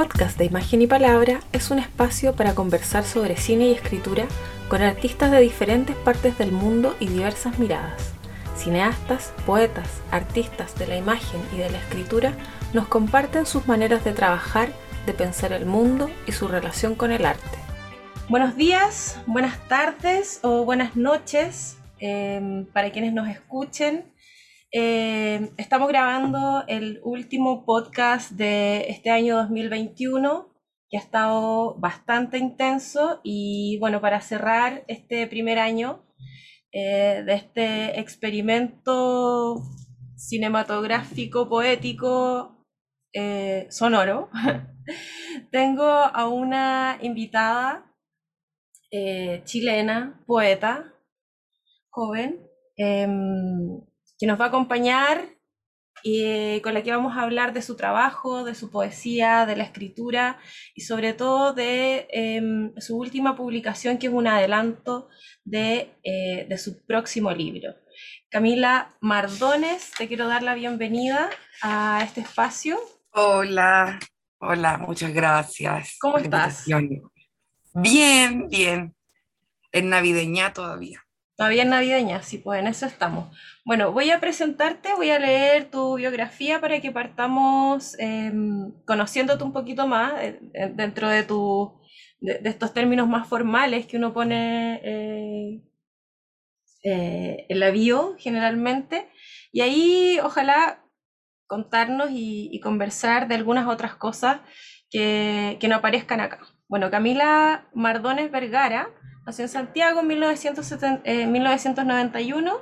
podcast de Imagen y Palabra es un espacio para conversar sobre cine y escritura con artistas de diferentes partes del mundo y diversas miradas. Cineastas, poetas, artistas de la imagen y de la escritura nos comparten sus maneras de trabajar, de pensar el mundo y su relación con el arte. Buenos días, buenas tardes o buenas noches eh, para quienes nos escuchen. Eh, estamos grabando el último podcast de este año 2021, que ha estado bastante intenso. Y bueno, para cerrar este primer año eh, de este experimento cinematográfico, poético, eh, sonoro, tengo a una invitada chilena, poeta, joven, em, que nos va a acompañar y con la que vamos a hablar de su trabajo, de su poesía, de la escritura y sobre todo de em, su última publicación, que es un adelanto de, eh, de, su próximo libro. Camila Mardones, te quiero dar la bienvenida a este espacio. Hola, hola, muchas gracias. ¿Cómo estás? Bien, bien. En navideña todavía. Todavía navideña, sí, pues en eso estamos. Bueno, voy a presentarte, voy a leer tu biografía para que partamos em, conociéndote un poquito más eh, eh, dentro de, tu, de, estos términos más formales que uno pone eh, en la bio generalmente. Y ahí ojalá contarnos y, conversar de algunas otras cosas que, que no aparezcan acá. Bueno, Camila Mardones Vergara En Santiago en 1991. Eh,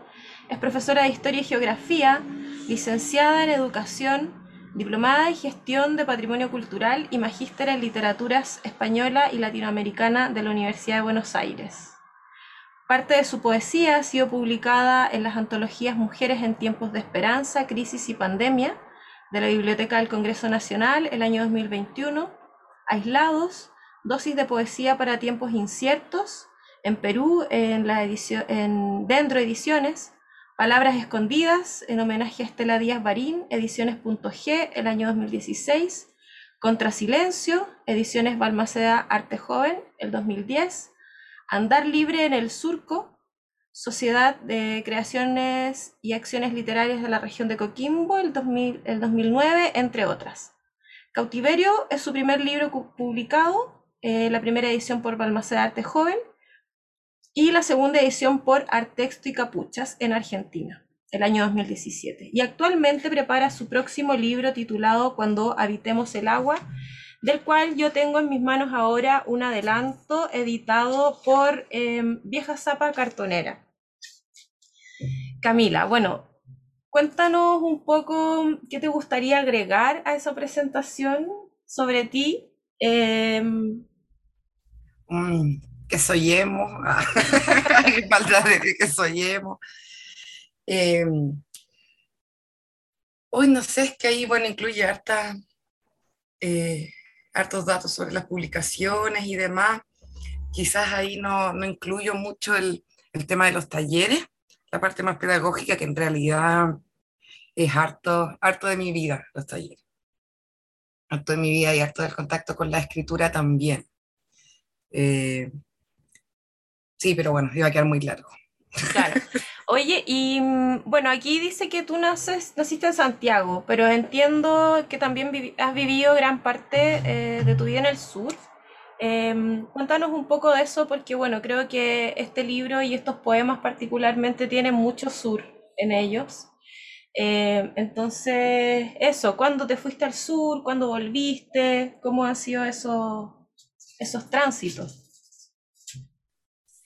es profesora de Historia y Geografía, licenciada en Educación, diplomada en Gestión de Patrimonio Cultural y magíster en Literaturas Española y Latinoamericana de la Universidad de Buenos Aires. Parte de su poesía ha sido publicada en las antologías Mujeres en tiempos de esperanza, crisis y pandemia de la Biblioteca del Congreso Nacional el año 2021, Aislados, dosis de poesía para tiempos inciertos en Perú, en la edición, en Dentro Ediciones, Palabras Escondidas, en homenaje a Estela Díaz Barín, Ediciones.g, el año 2016, Contra Silencio, Ediciones Balmaceda Arte Joven, el 2010, Andar Libre en el Surco, Sociedad de Creaciones y Acciones Literarias de la región de Coquimbo, el, 2000, el 2009, entre otras. Cautiverio es su primer libro publicado, eh, la primera edición por Balmaceda Arte Joven, y la segunda edición por Artexto y Capuchas en Argentina, el año 2017. Y actualmente prepara su próximo libro titulado Cuando habitemos el agua, del cual yo tengo en mis manos ahora un adelanto editado por em, Vieja Zapa Cartonera. Camila, bueno, cuéntanos un poco qué te gustaría agregar a esa presentación sobre ti. Em, mm, que soy emo, falta de que soy emo. Em, hoy no sé, es que ahí, bueno, incluye harta, eh, hartos datos sobre las publicaciones y demás. Quizás ahí no, no incluyo mucho el, el, tema de los talleres, la parte más pedagógica, que en realidad es harto, harto de mi vida, los talleres. Harto de mi vida y harto del contacto con la escritura también. Eh, Sí, pero bueno, iba a quedar muy largo. Claro. Oye, y mm, bueno, aquí dice que tú naces, naciste en Santiago, pero entiendo que también has vivido gran parte eh, de tu vida en el sur. Em, cuéntanos un poco de eso, porque bueno, creo que este libro y estos poemas particularmente tienen mucho sur en ellos. Em, entonces, eso, ¿cuándo te fuiste al sur? ¿Cuándo volviste? ¿Cómo han sido esos, esos tránsitos?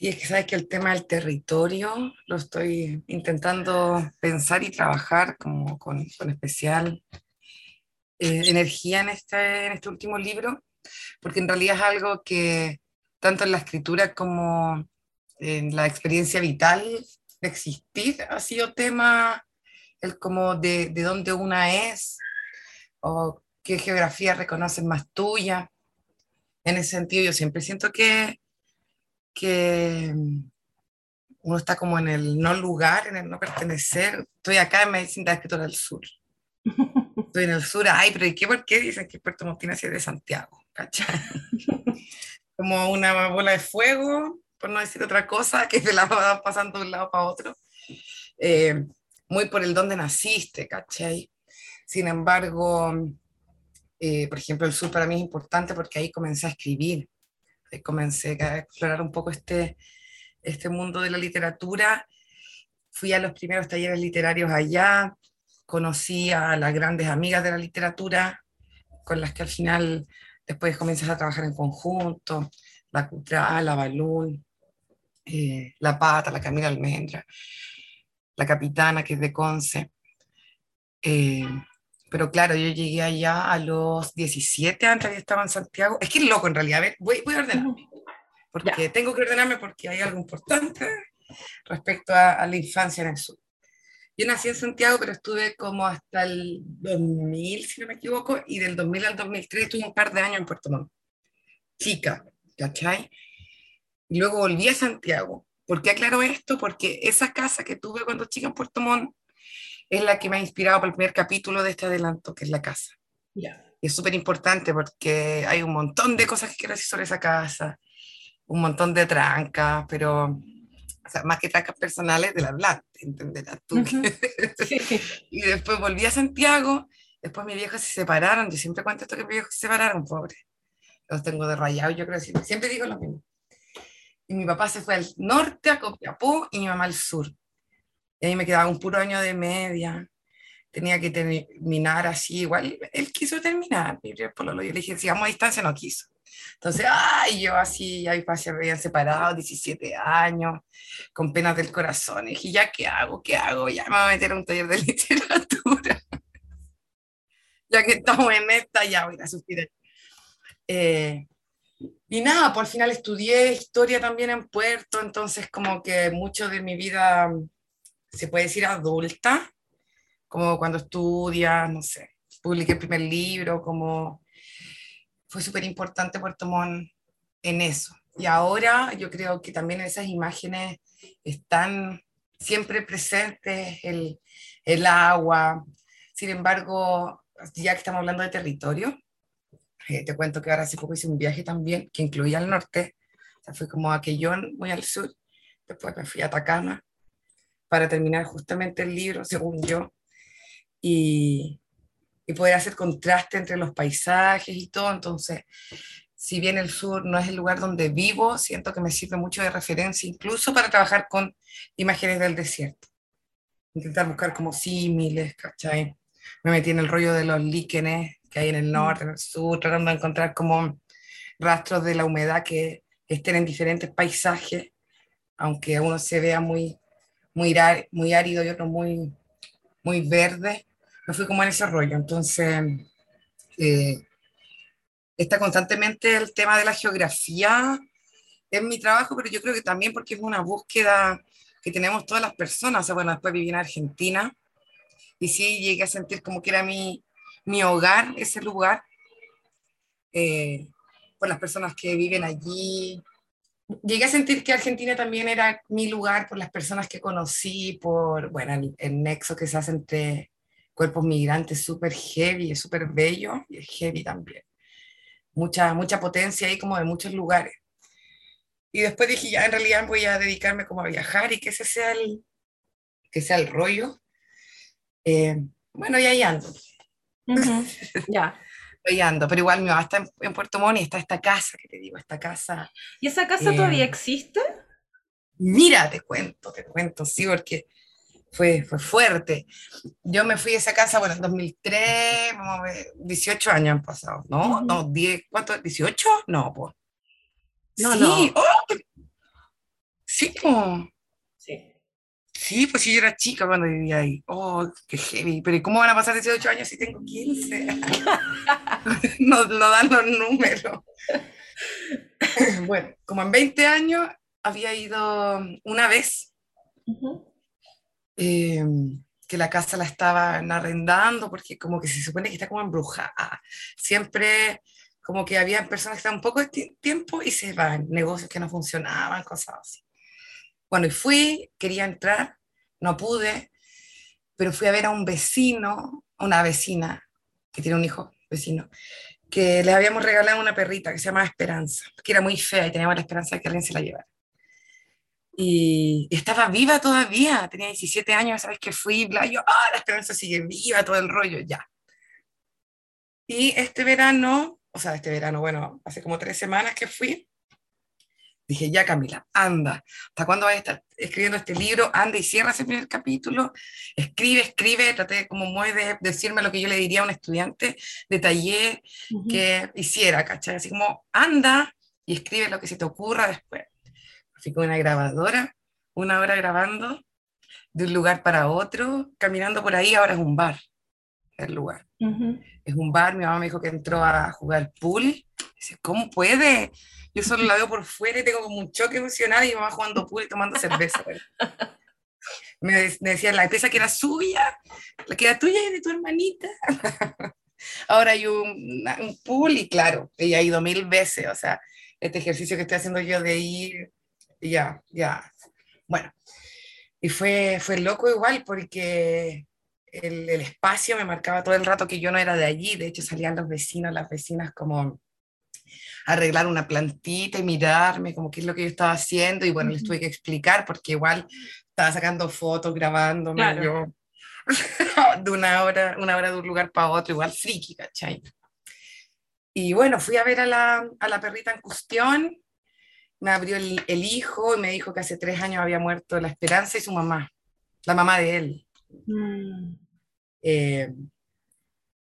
Y es que sabes que el tema del territorio lo estoy intentando pensar y trabajar como con, con especial eh, energía en este, en este último libro, porque en realidad es algo que tanto en la escritura como en la experiencia vital de existir ha sido tema el como de, de dónde una es o qué geografía reconocen más tuya. En ese sentido yo siempre siento que que mm, uno está como en el no lugar, en el no pertenecer. Estoy acá en Medicina de Escritora del Sur. Estoy en el sur, ay, pero ¿y qué por qué dicen que Puerto Montt tiene de Santiago? ¿Cachai? Como una bola de fuego, por no decir otra cosa, que se la va pasando de un lado para otro. Eh, muy por el donde naciste, ¿cachai? Sin embargo, eh, por ejemplo, el sur para mí es importante porque ahí comencé a escribir, comencé a explorar un poco este, este mundo de la literatura. Fui a los primeros talleres literarios allá, conocí a las grandes amigas de la literatura, con las que al final después comienzas a trabajar en conjunto, la Cutra, la Balún, eh, la Pata, la Camila Almendra la capitana que es de Conce. Eh, pero claro, yo llegué allá a los 17, antes ya estaba en Santiago. Es que es loco en realidad, a ver, voy, voy a ordenarme. Porque tengo que ordenarme porque hay algo importante respecto a, la infancia en el sur. Yo nací en Santiago, pero estuve como hasta el 2000, si no me equivoco, y del 2000 al 2003 estuve un par de años en Puerto Montt. Chica, ¿cachai? Y luego volví a Santiago ¿Por qué aclaro esto? Porque esa casa que tuve cuando chica en Puerto Montt es la que me ha inspirado para el primer capítulo de este adelanto, que es la casa. Y es súper importante porque hay un montón de cosas que quiero decir sobre esa casa, un montón de trancas, pero o sea, más que trancas personales del hablante, entenderás tú. y después volví a Santiago, después mis viejos se separaron, yo siempre cuento esto que mis viejos se separaron, pobre. Los tengo de rayado, yo creo que siempre digo lo mismo y mi papá se fue al norte, a Copiapó, y mi mamá al sur. Y ahí me quedaba un puro año de media, tenía que terminar así, igual él quiso terminar, por yo le dije, sigamos a distancia, no quiso. Entonces, ay, yo así, ahí pasé, habían separado, 17 años, con penas del corazón, y dije, ¿ya qué hago? ¿Qué hago? Ya me voy a meter a un taller de literatura. ya que estamos en esta, ya voy a suspirar. Eh, y nada, pues al final estudié historia también en Puerto, entonces como que mucho de mi vida, se puede decir adulta, como cuando estudias, no sé, publiqué el primer libro, como fue súper importante Puerto Montt en eso. Y ahora yo creo que también esas imágenes están siempre presentes, el, el agua. Sin embargo, ya que estamos hablando de territorio, eh, te cuento que ahora hace poco hice un viaje también que incluía el norte. O sea, fui como a Aquellón, muy al sur. Después me fui a Atacama para terminar justamente el libro, según yo. Y, y poder hacer contraste entre los paisajes y todo. Entonces, si bien el sur no es el lugar donde vivo, siento que me sirve mucho de referencia, incluso para trabajar con imágenes del desierto. Intentar buscar como símiles, ¿cachai? Me metí en el rollo de los líquenes que hay en el norte, en el sur, tratando de encontrar como rastros de la humedad que estén en diferentes paisajes, aunque uno se vea muy, muy, muy árido y otro muy, muy verde. Me fui como en ese rollo. Entonces, eh, está constantemente el tema de la geografía en mi trabajo, pero yo creo que también porque es una búsqueda que tenemos todas las personas. O sea, bueno, después viví en Argentina y sí llegué a sentir como que era mi, mi hogar, ese lugar, eh, por las personas que viven allí. Llegué a sentir que Argentina también era mi lugar por las personas que conocí, por, bueno, el, nexo que se hace entre cuerpos migrantes, súper heavy, es súper bello y es heavy también. Mucha, mucha potencia ahí como de muchos lugares. Y después dije, ya en realidad voy a dedicarme como a viajar y que ese sea el, que sea el rollo. Eh, bueno, y ahí ando. Ya. Pero igual mi mamá está en, Puerto Montt y está esta casa, que te digo, esta casa. ¿Y esa casa todavía eh, existe? Mira, te cuento, te cuento, sí, porque fue, fue fuerte. Yo me fui a esa casa, bueno, en 2003, 18 años han pasado, ¿no? No, 10, ¿cuánto? ¿18? No, pues. No, sí, no. Oh, sí, como Sí, pues yo era chica cuando vivía ahí. Oh, qué heavy. Pero ¿cómo van a pasar 18 años si tengo 15? no, no dan los números. bueno, como en 20 años había ido una vez em, que la casa la estaban arrendando porque como que se supone que está como embrujada. Siempre como que había personas que estaban un poco de tiempo y se van, negocios que no funcionaban, cosas así. Bueno, y fui, quería entrar, no pude, pero fui a ver a un vecino, una vecina, que tiene un hijo vecino, que les habíamos regalado una perrita que se llama Esperanza, que era muy fea y teníamos la esperanza de que alguien se la llevara. Y estaba viva todavía, tenía 17 años, ¿sabes que fui? Bla, yo, ah, la esperanza sigue viva, todo el rollo, ya. Y este verano, o sea, este verano, bueno, hace como tres semanas que fui, dije, ya Camila, anda, ¿hasta cuándo vas a estar escribiendo este libro? Anda y cierra ese primer capítulo, escribe, escribe, traté como muy de decirme lo que yo le diría a un estudiante de taller que hiciera, ¿cachai? Así como, anda y escribe lo que se te ocurra después. Fui con una grabadora, una hora grabando, de un lugar para otro, caminando por ahí, ahora es un bar, el lugar. Es un bar, mi mamá me dijo que entró a jugar pool. Dice, ¿cómo puede? Yo solo la veo por fuera y tengo como un choque emocional y mi mamá jugando pool y tomando cerveza. me, decía la empresa que era suya, la que era tuya y de tu hermanita. Ahora hay un, pool y claro, ella ha ido mil veces, o sea, este ejercicio que estoy haciendo yo de ir ya, ya. Bueno, y fue, fue loco igual porque el, el, espacio me marcaba todo el rato que yo no era de allí, de hecho salían los vecinos, las vecinas como arreglar una plantita y mirarme como qué es lo que yo estaba haciendo y bueno, les tuve que explicar porque igual estaba sacando fotos, grabándome yo de una hora, una hora de un lugar para otro, igual friki, ¿cachai? Y bueno, fui a ver a la, a la perrita en cuestión me abrió el, hijo y me dijo que hace tres años había muerto la esperanza y su mamá, la mamá de él. Mm. Eh,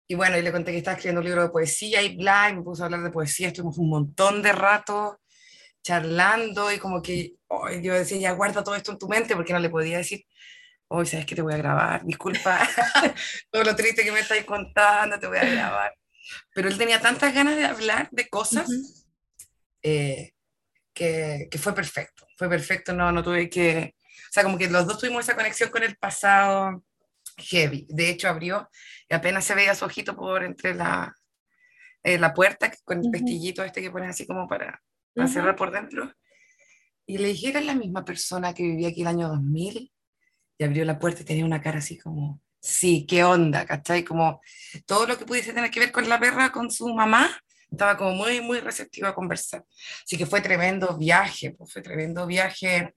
y bueno, y le conté que estaba escribiendo un libro de poesía y bla, y me puso a hablar de poesía, estuvimos un montón de rato charlando y como que yo decía, ya guarda todo esto en tu mente porque no le podía decir, hoy sabes que te voy a grabar, disculpa todo lo triste que me estáis contando, te voy a grabar. Pero él tenía tantas ganas de hablar de cosas que, fue perfecto, fue perfecto, no, no tuve que, o sea, como que los dos tuvimos esa conexión con el pasado heavy. De hecho, abrió y apenas se veía su ojito por entre la, eh, la puerta con el pestillito este que pones así como para, cerrar por dentro. Y le dije, era la misma persona que vivía aquí el año 2000. Y abrió la puerta y tenía una cara así como, sí, qué onda, ¿cachai? Como todo lo que pudiese tener que ver con la perra, con su mamá, estaba como muy, muy receptivo a conversar. Así que fue tremendo viaje, pues fue tremendo viaje,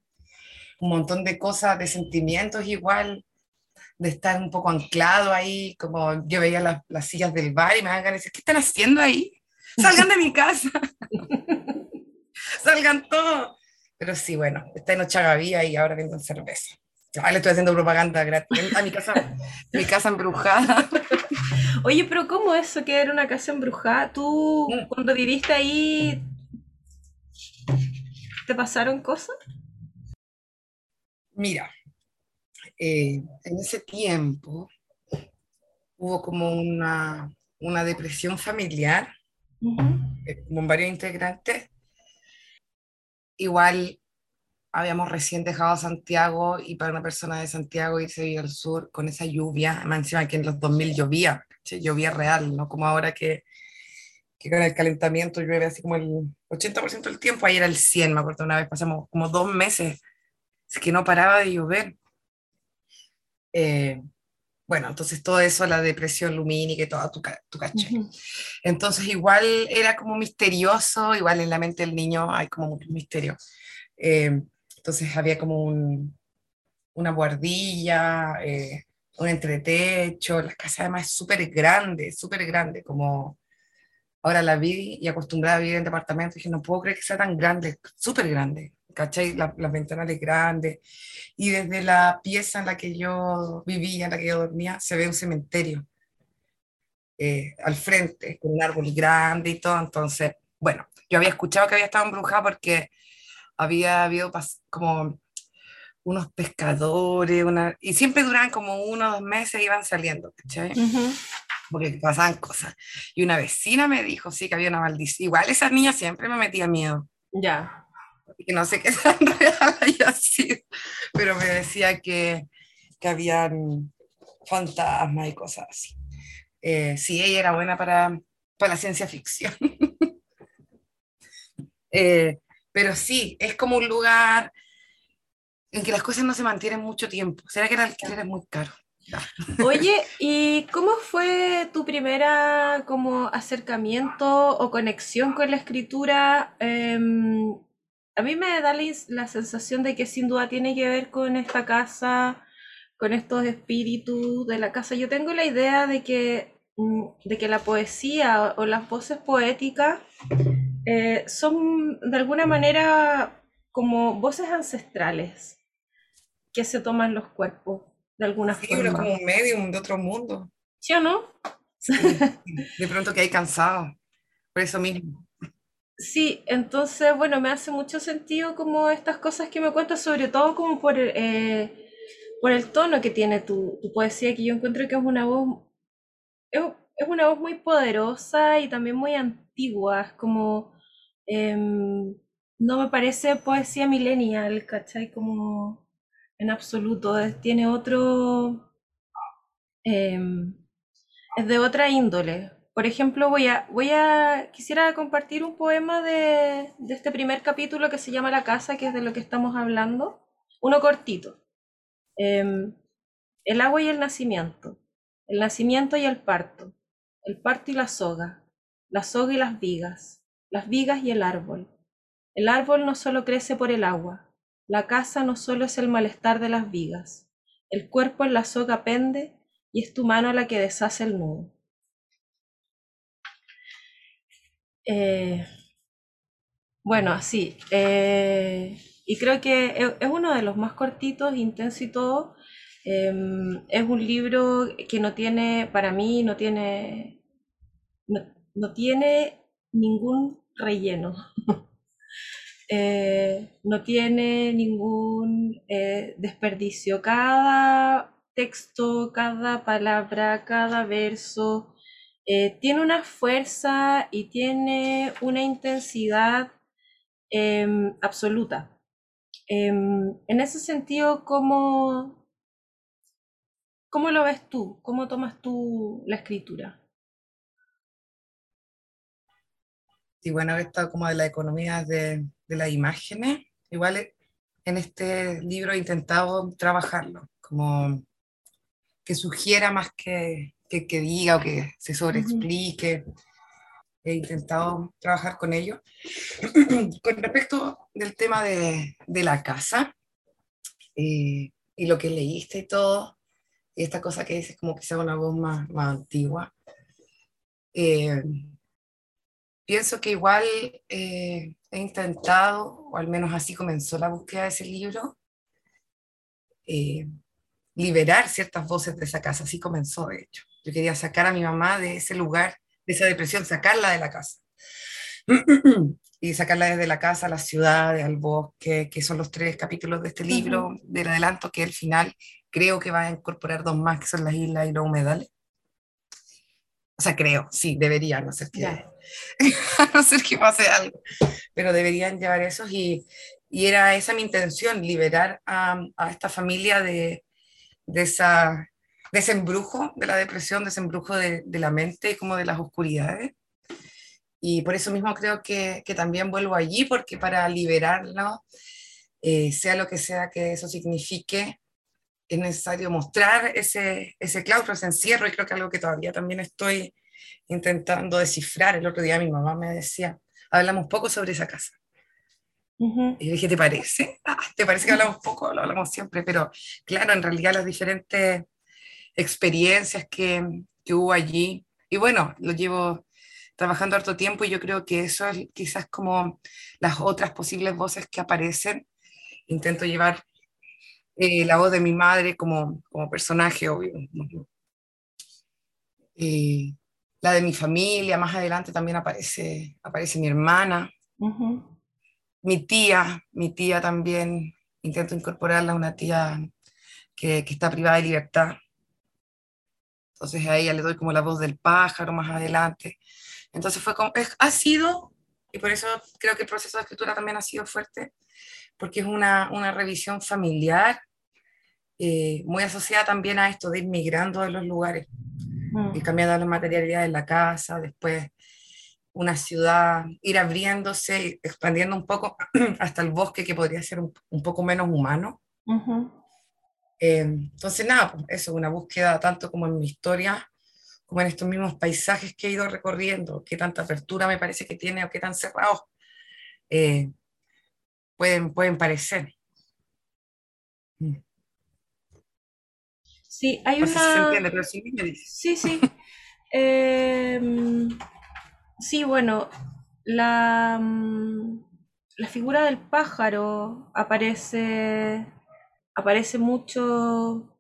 un montón de cosas, de sentimientos igual, de estar un poco anclado ahí, como yo veía las, las sillas del bar y me de decir, ¿qué están haciendo ahí? Salgan de mi casa, salgan todos. Pero sí, bueno, está en Ochagavía y ahora venden cerveza. Yo le estoy haciendo propaganda gratis a mi casa, mi casa embrujada. Oye, pero ¿cómo eso que era una casa embrujada? ¿Tú mm. cuando viviste ahí te pasaron cosas? Mira, eh, en ese tiempo hubo como una, depresión familiar, eh, con varios integrantes. Igual habíamos recién dejado Santiago y para una persona de Santiago irse al sur con esa lluvia, encima que en los 2000 llovía, llovía real, no como ahora que, que con el calentamiento llueve así como el 80% del tiempo, ahí era el 100, me acuerdo una vez, pasamos como dos meses, es que no paraba de llover. Eh, bueno, entonces todo eso, la depresión lumínica y todo, tu, tu caché. Entonces igual era como misterioso, igual en la mente del niño hay como mucho misterio. Eh, entonces había como un, una guardilla, eh, un entretecho, la casa además es súper grande, súper grande, como ahora la vi y acostumbrada a vivir en departamento, dije, no puedo creer que sea tan grande, súper grande, ¿cachai? las ventanas grandes, y desde la pieza en la que yo vivía, en la que yo dormía, se ve un cementerio eh, al frente, con un árbol grande y todo, entonces, bueno, yo había escuchado que había estado embrujada porque había habido como unos pescadores, una, y siempre duraban como uno o dos meses y iban saliendo, ¿cachai? Porque pasaban cosas. Y una vecina me dijo, sí, que había una maldición. Igual esa niña siempre me metía miedo. Ya. Que no sé qué tan real haya sido, pero me decía que, que habían fantasmas y cosas así. Eh, sí, ella era buena para, para la ciencia ficción. eh, pero sí, es como un lugar en que las cosas no se mantienen mucho tiempo. ¿Será que el alquiler muy caro? Oye, ¿y cómo fue tu primera como acercamiento o conexión con la escritura? Em, a mí me da la, sensación de que sin duda tiene que ver con esta casa, con estos espíritus de la casa. Yo tengo la idea de que, mm, de que la poesía o, las voces poéticas eh, son de alguna manera como voces ancestrales que se toman los cuerpos de alguna sí, forma. como un medium de otro mundo. ¿Sí o no? de pronto que hay cansado, por eso mismo. Sí, entonces, bueno, me hace mucho sentido como estas cosas que me cuentas, sobre todo como por, eh, por el tono que tiene tu, poesía, que yo encuentro que es una voz, es, una voz muy poderosa y también muy antigua, es como, em, no me parece poesía millennial, ¿cachai? Como en absoluto, tiene otro, em, es de otra índole. Por ejemplo, voy a, quisiera compartir un poema de, este primer capítulo que se llama La casa, que es de lo que estamos hablando, uno cortito. Em, el agua y el nacimiento, el nacimiento y el parto, el parto y la soga, la soga y las vigas, las vigas y el árbol. El árbol no solo crece por el agua, la casa no solo es el malestar de las vigas, el cuerpo en la soga pende y es tu mano la que deshace el nudo. Eh, bueno, así. Eh, y creo que es uno de los más cortitos, intenso y todo. Em, es un libro que no tiene, para mí, no tiene, no tiene ningún relleno. Eh, no tiene ningún desperdicio. Cada texto, cada palabra, cada verso eh, tiene una fuerza y tiene una intensidad em, absoluta. Em, en ese sentido, ¿cómo, ¿cómo lo ves tú? ¿Cómo tomas tú la escritura? Sí, bueno, esto como de la economía de, de las imágenes, igual en este libro he intentado trabajarlo, como que sugiera más que, que, diga o que se sobreexplique. He intentado trabajar con ello. con respecto del tema de, de la casa eh, y lo que leíste y todo, y esta cosa que dices como que sea una voz más, más antigua, eh, pienso que igual eh, he intentado, o al menos así comenzó la búsqueda de ese libro, liberar ciertas voces de esa casa, así comenzó de hecho. Yo quería sacar a mi mamá de ese lugar, de esa depresión, sacarla de la casa. y sacarla desde la casa a la ciudad, al bosque, que son los tres capítulos de este libro, del adelanto, que el final creo que va a incorporar dos más, que son las islas y los humedales. O sea, creo, sí, debería, no ser que, no ser que pase algo, pero deberían llevar esos y, y era esa mi intención, liberar a, a esta familia de, de, esa, de ese embrujo de la depresión, de ese embrujo de, de la mente, como de las oscuridades. Y por eso mismo creo que, que también vuelvo allí, porque para liberarlo, eh, sea lo que sea que eso signifique, es necesario mostrar ese, ese claustro, ese encierro, y creo que algo que todavía también estoy intentando descifrar. El otro día mi mamá me decía, hablamos poco sobre esa casa. Y yo dije, ¿te parece? Ah, ¿Te parece que hablamos poco? Lo hablamos siempre, pero claro, en realidad las diferentes experiencias que, que hubo allí, y bueno, lo llevo trabajando harto tiempo y yo creo que eso es quizás como las otras posibles voces que aparecen. Intento llevar eh, la voz de mi madre como, como personaje, obvio. Eh, la de mi familia, más adelante también aparece, aparece mi hermana, mi tía, mi tía también, intento incorporarla, una tía que, que, está privada de libertad. Entonces a ella le doy como la voz del pájaro más adelante. Entonces fue como, ha sido, y por eso creo que el proceso de escritura también ha sido fuerte, porque es una, una revisión familiar eh, muy asociada también a esto de ir migrando de los lugares mm. y cambiando la materialidad de la casa, después una ciudad, ir abriéndose, expandiendo un poco hasta el bosque que podría ser un, poco menos humano. Eh, entonces, nada, pues, eso, una búsqueda tanto como en mi historia, como en estos mismos paisajes que he ido recorriendo, qué tanta apertura me parece que tiene o qué tan cerrados eh, pueden, pueden parecer. Mm. Sí, hay una... se entiende, pero sí me dice. Sí, sí. Em, sí, bueno, la, mm, la figura del pájaro aparece, aparece mucho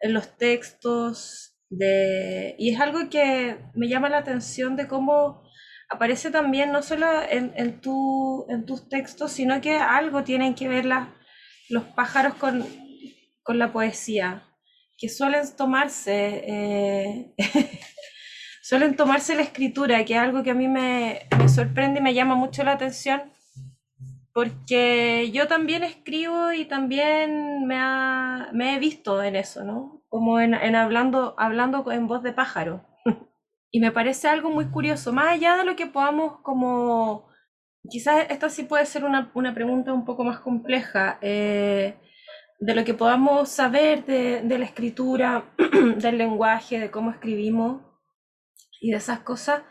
en los textos de, y es algo que me llama la atención de cómo aparece también no solo en, en, tu, en tus textos, sino que algo tienen que ver los pájaros con, con la poesía, que suelen tomarse eh, suelen tomarse la escritura, que es algo que a mí me, sorprende y me llama mucho la atención, porque yo también escribo y también me, he visto en eso, ¿no? Como en, hablando, hablando en voz de pájaro. y me parece algo muy curioso, más allá de lo que podamos como... Quizás esta sí puede ser una, pregunta un poco más compleja. Eh, de lo que podamos saber de, la escritura, del lenguaje, de cómo escribimos, y de esas cosas,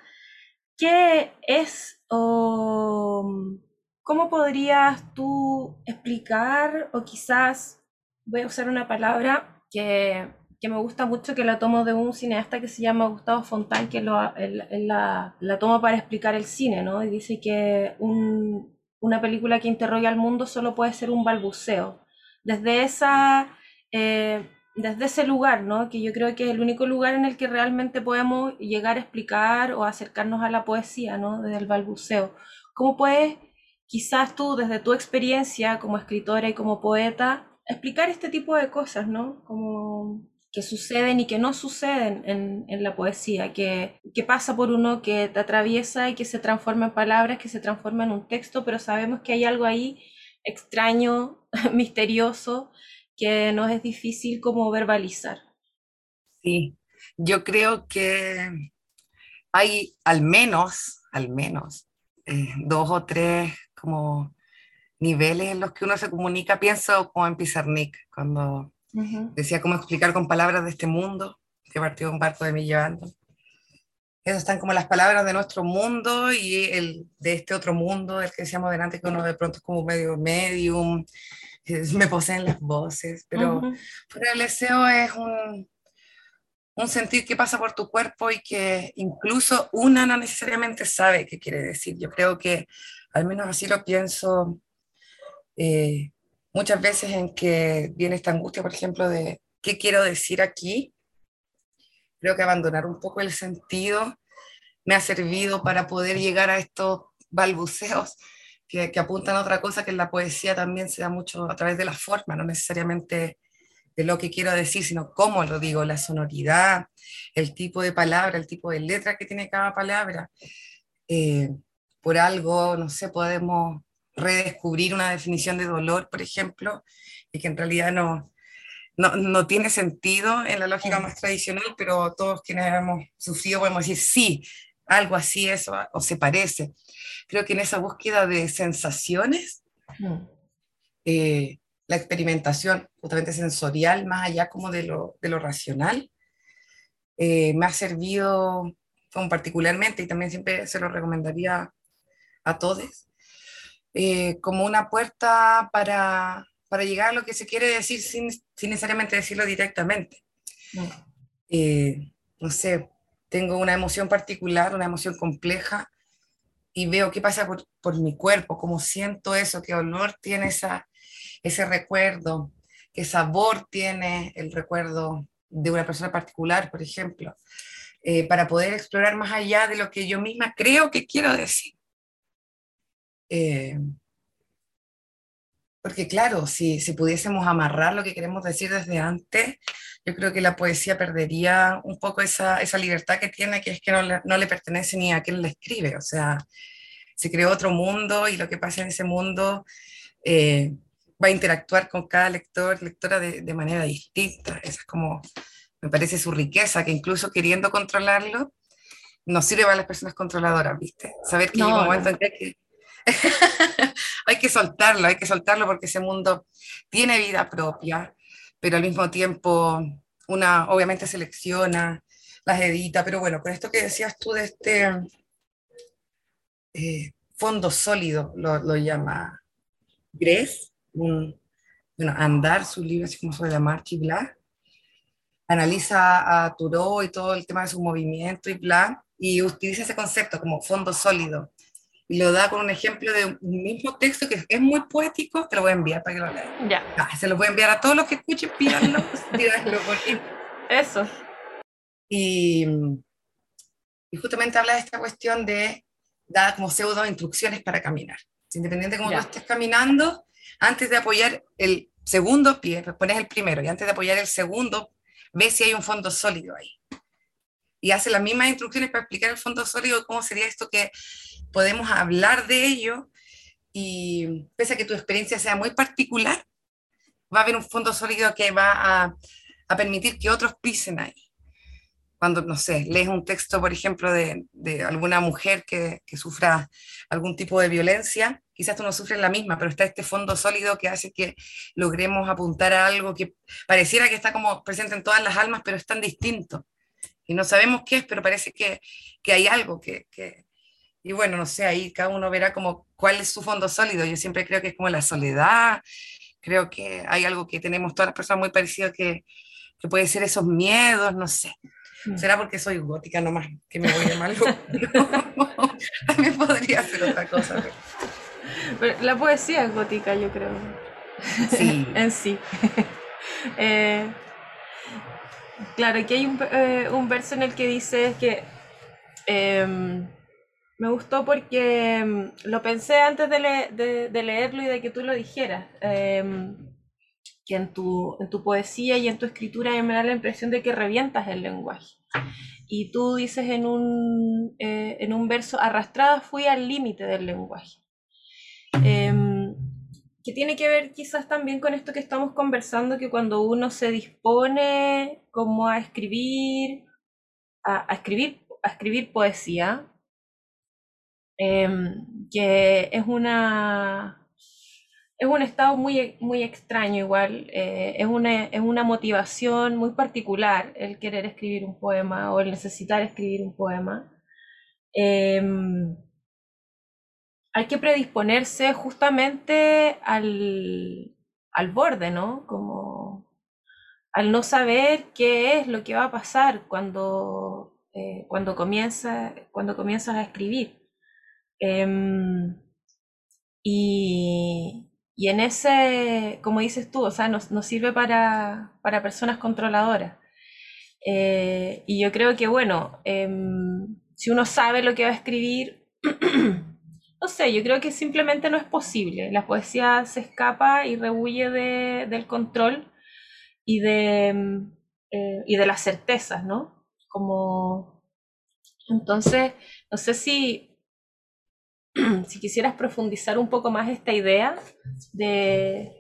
¿qué es cómo podrías tú explicar o quizás voy a usar una palabra que, que me gusta mucho, que la tomo de un cineasta que se llama Gustavo Fontán, que lo, la, la toma para explicar el cine, ¿no? Y dice que un, una película que interroga al mundo solo puede ser un balbuceo. Desde esa... Eh, desde ese lugar, ¿no? Que yo creo que es el único lugar en el que realmente podemos llegar a explicar o acercarnos a la poesía, ¿no? Desde el balbuceo. ¿Cómo puedes, quizás tú, desde tu experiencia como escritora y como poeta, explicar este tipo de cosas, ¿no? Como que suceden y que no suceden en, en la poesía, que, que, pasa por uno, que te atraviesa y que se transforma en palabras, que se transforma en un texto, pero sabemos que hay algo ahí extraño, misterioso, que nos es difícil como verbalizar. Sí, yo creo que hay al menos, al menos, eh, dos o tres como niveles en los que uno se comunica, pienso como en Pizarnik, cuando decía cómo explicar con palabras de este mundo, que partió un barco de mí llevando. Esas están como las palabras de nuestro mundo y el de este otro mundo, el que decíamos delante, que uno de pronto es como medio medium, me poseen las voces, pero el deseo es un, un sentir que pasa por tu cuerpo y que incluso una no necesariamente sabe qué quiere decir. Yo creo que, al menos así lo pienso, eh, muchas veces en que viene esta angustia, por ejemplo, de qué quiero decir aquí. Creo que abandonar un poco el sentido me ha servido para poder llegar a estos balbuceos que, apuntan a otra cosa que en la poesía también se da mucho a través de la forma, no necesariamente de lo que quiero decir, sino cómo lo digo, la sonoridad, el tipo de palabra, el tipo de letra que tiene cada palabra. Eh, por algo, no sé, podemos redescubrir una definición de dolor, por ejemplo, y que en realidad no, no, no, tiene sentido en la lógica más tradicional, pero todos quienes hemos sufrido podemos decir, sí, algo así es o se parece creo que en esa búsqueda de sensaciones, mm. eh, la experimentación justamente sensorial, más allá como de lo, de lo racional, eh, me ha servido como particularmente, y también siempre se lo recomendaría a todos, eh, como una puerta para, para, llegar a lo que se quiere decir sin, sin necesariamente decirlo directamente. Mm. no sé, tengo una emoción particular, una emoción compleja, y veo qué pasa por, por, mi cuerpo, cómo siento eso, qué olor tiene esa, ese recuerdo, qué sabor tiene el recuerdo de una persona particular, por ejemplo, eh, para poder explorar más allá de lo que yo misma creo que quiero decir. Eh, porque claro, si, si pudiésemos amarrar lo que queremos decir desde antes, yo creo que la poesía perdería un poco esa, esa libertad que tiene, que es que no le, no le, pertenece ni a quien la escribe. O sea, se creó otro mundo y lo que pasa en ese mundo eh, va a interactuar con cada lector, lectora de, de, manera distinta. Esa es como, me parece su riqueza, que incluso queriendo controlarlo, no sirve para las personas controladoras, ¿viste? Saber que no, un momento en que hay que... soltarlo, hay que soltarlo porque ese mundo tiene vida propia, pero al mismo tiempo una obviamente selecciona, las edita, pero bueno, con esto que decías tú de este eh, fondo sólido, lo, llama Gress, un, bueno, Andar, su libro, así como se llama, y bla, analiza a Thoreau y todo el tema de su movimiento y bla, y utiliza ese concepto como fondo sólido. Y lo da con un ejemplo de un mismo texto que es muy poético, te lo voy a enviar para que lo leas. Ya. Ah, se lo voy a enviar a todos los que escuchen, pídanlo, Eso. Y, y, justamente habla de esta cuestión de dar como pseudo instrucciones para caminar. Independiente de cómo tú estés caminando, antes de apoyar el segundo pie, pones el primero, y antes de apoyar el segundo, ves si hay un fondo sólido ahí. Y hace las mismas instrucciones para explicar el fondo sólido, cómo sería esto que podemos hablar de ello, y pese a que tu experiencia sea muy particular, va a haber un fondo sólido que va a, a permitir que otros pisen ahí cuando, no sé, lees un texto, por ejemplo, de, de alguna mujer que, que, sufra algún tipo de violencia, quizás tú no sufres la misma, pero está este fondo sólido que hace que logremos apuntar a algo que pareciera que está como presente en todas las almas, pero es tan distinto. Y no sabemos qué es, pero parece que, que hay algo que, que, Y bueno, no sé, ahí cada uno verá como cuál es su fondo sólido. Yo siempre creo que es como la soledad, creo que hay algo que tenemos todas las personas muy parecido que, que puede ser esos miedos, no sé. Mm. ¿Será porque soy gótica nomás que me voy de malo? También podría ser otra cosa. la poesía es gótica, yo creo. Sí. en sí. Eh, claro, aquí hay un, eh, un, verso en el que dice que em, me gustó porque em, lo pensé antes de, de, leerlo y de que tú lo dijeras. Em, que en tu, en tu poesía y en tu escritura me da la impresión de que revientas el lenguaje. Y tú dices en un, eh, en un verso, arrastrada fui al límite del lenguaje. Em, que tiene que ver quizás también con esto que estamos conversando, que cuando uno se dispone como a escribir, a, escribir, a escribir poesía, em, que es una, es un estado muy, muy extraño igual, eh, es, una, es una motivación muy particular el querer escribir un poema o el necesitar escribir un poema. Em, hay que predisponerse justamente al, al borde, ¿no? Como al no saber qué es lo que va a pasar cuando, eh, cuando, comienza, cuando comienzas a escribir. Em, y, y en ese, como dices tú, o sea, nos, sirve para, personas controladoras. Eh, y yo creo que, bueno, em, si uno sabe lo que va a escribir, no sé, yo creo que simplemente no es posible. La poesía se escapa y rehuye del control y de, em, eh, y de las certezas, ¿no? Como, entonces, no sé si si quisieras profundizar un poco más esta idea de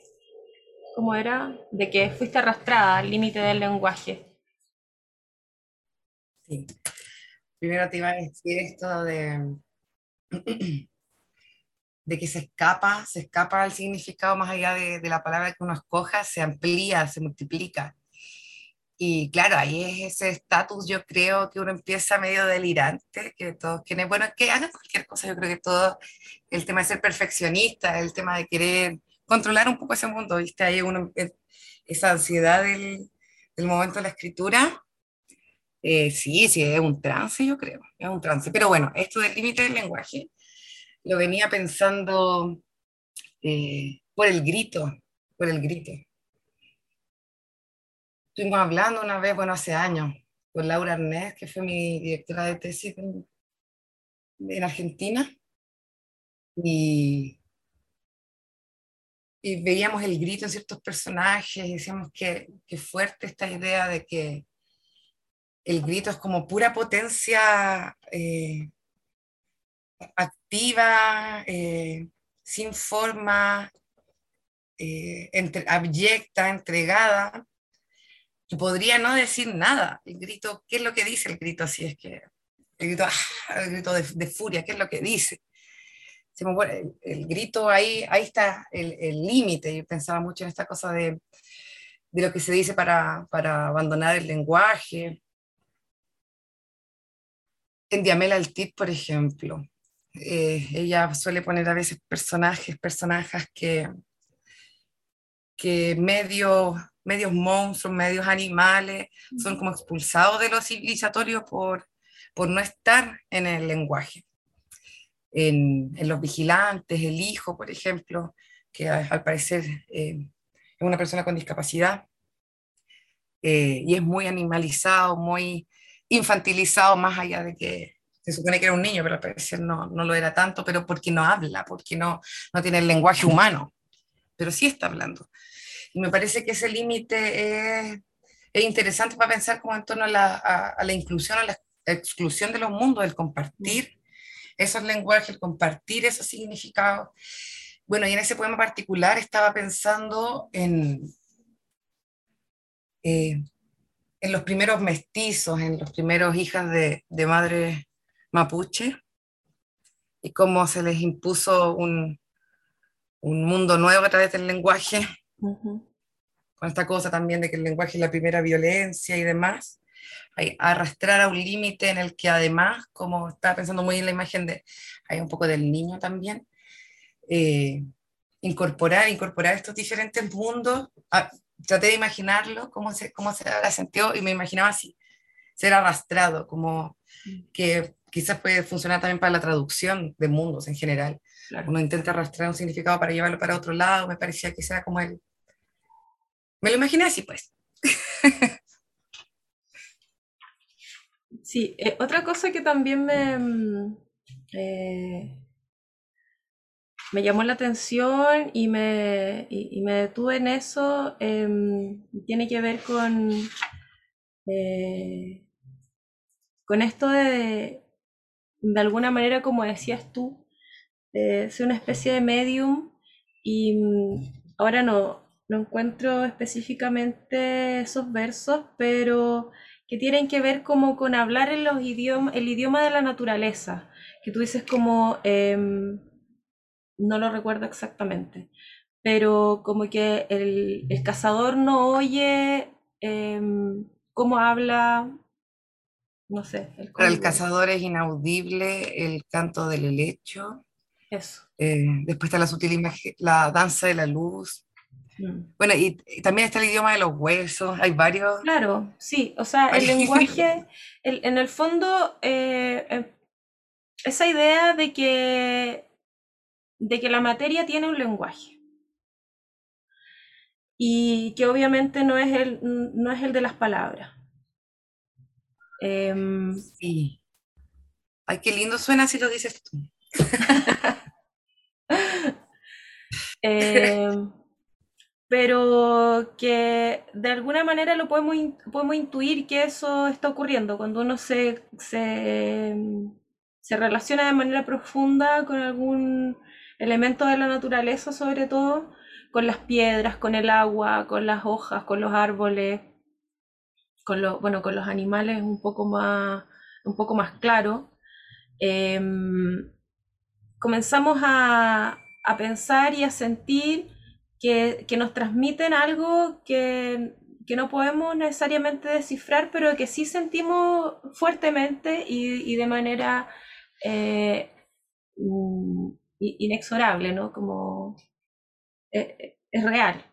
cómo era, de que fuiste arrastrada al límite del lenguaje. Sí. Primero te iba a decir esto de, de que se escapa, se escapa el significado más allá de, de la palabra que uno escoja, se amplía, se multiplica. Y claro, ahí es ese estatus, yo creo que uno empieza medio delirante, que todos quieren, bueno, que hagan cualquier cosa, yo creo que todo, el tema de ser perfeccionista, el tema de querer controlar un poco ese mundo, ¿viste? Ahí uno, esa ansiedad del, del momento de la escritura, eh, sí, sí, es un trance, yo creo, es un trance. Pero bueno, esto del límite del lenguaje, lo venía pensando eh, por el grito, por el grito. Estuvimos hablando una vez, bueno, hace años, con Laura Arnés, que fue mi directora de tesis en, Argentina, y, veíamos el grito en ciertos personajes, decíamos que, que fuerte esta idea de que el grito es como pura potencia eh, activa, eh, sin forma, eh, abyecta, entregada, podría no decir nada. El grito, ¿qué es lo que dice el grito? Así es que el grito, ah, el grito de, furia, ¿qué es lo que dice? el, grito ahí, ahí está el límite. Yo pensaba mucho en esta cosa de, de lo que se dice para, para abandonar el lenguaje. En Diamela Altit, por ejemplo, eh, ella suele poner a veces personajes, personajes que, que medios, medios monstruos, medios animales, son como expulsados de lo civilizatorio por, por no estar en el lenguaje. En, en, Los Vigilantes, el hijo, por ejemplo, que al parecer eh, es una persona con discapacidad eh, y es muy animalizado, muy infantilizado, más allá de que se supone que era un niño, pero al parecer no, no lo era tanto, pero porque no habla, porque no, no tiene el lenguaje humano, pero sí está hablando. Y me parece que ese límite es, es, interesante para pensar como en torno a la, la inclusión, a la exclusión de los mundos, el compartir esos lenguajes, el compartir esos significados. Bueno, y en ese poema particular estaba pensando en, eh, en los primeros mestizos, en los primeros hijas de, de madre mapuche, y cómo se les impuso un, un mundo nuevo a través del lenguaje, uh -huh. con esta cosa también de que el lenguaje es la primera violencia y demás, arrastrar a un límite en el que además, como estaba pensando muy en la imagen de, hay un poco del niño también, eh, incorporar, incorporar estos diferentes mundos, a, traté de imaginarlo, cómo se, cómo se habrá sentido, y me imaginaba así, ser arrastrado, como que quizás puede funcionar también para la traducción de mundos en general. Claro. Uno intenta arrastrar un significado para llevarlo para otro lado, me parecía que era como el... Me lo imaginé así, pues. Sí, eh, otra cosa que también me, eh, me llamó la atención y me, y, me detuve en eso eh, tiene que ver con, eh, con esto de, de alguna manera, como decías tú, ser una especie de medium y mm, ahora no, no encuentro específicamente esos versos, pero que tienen que ver como con hablar en los idiomas, el idioma de la naturaleza, que tú dices como, eh, no lo recuerdo exactamente, pero como que el, el cazador no oye eh, cómo habla, no sé. El Para el cazador es inaudible el canto del helecho. Eso. Eh, después está la sutil imagen, la danza de la luz. Bueno, y, y, también está el idioma de los huesos, hay varios. Claro, sí, o sea, el lenguaje, el, en el fondo, eh, esa idea de que, de que la materia tiene un lenguaje. Y que obviamente no es el, no es el de las palabras. Eh, sí. Ay, qué lindo suena si lo dices tú. pero que de alguna manera lo podemos, podemos intuir que eso está ocurriendo cuando uno se, se, se relaciona de manera profunda con algún elemento de la naturaleza, sobre todo con las piedras, con el agua, con las hojas, con los árboles, con los, bueno, con los animales un poco más, un poco más claro. Eh, comenzamos a, a pensar y a sentir que, que nos transmiten algo que, que, no podemos necesariamente descifrar, pero que sí sentimos fuertemente y, y de manera eh, inexorable, ¿no? Como eh, es real.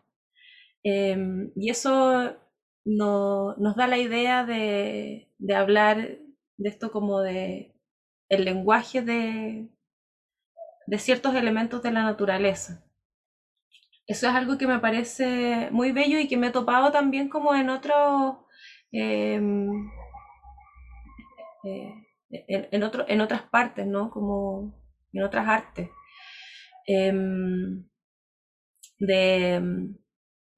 Eh, y eso no, nos da la idea de, de, hablar de esto como de el lenguaje de, de ciertos elementos de la naturaleza. Eso es algo que me parece muy bello y que me he topado también como en otros eh, eh, en, otro, en otras partes, ¿no? Como en otras artes. Eh, de,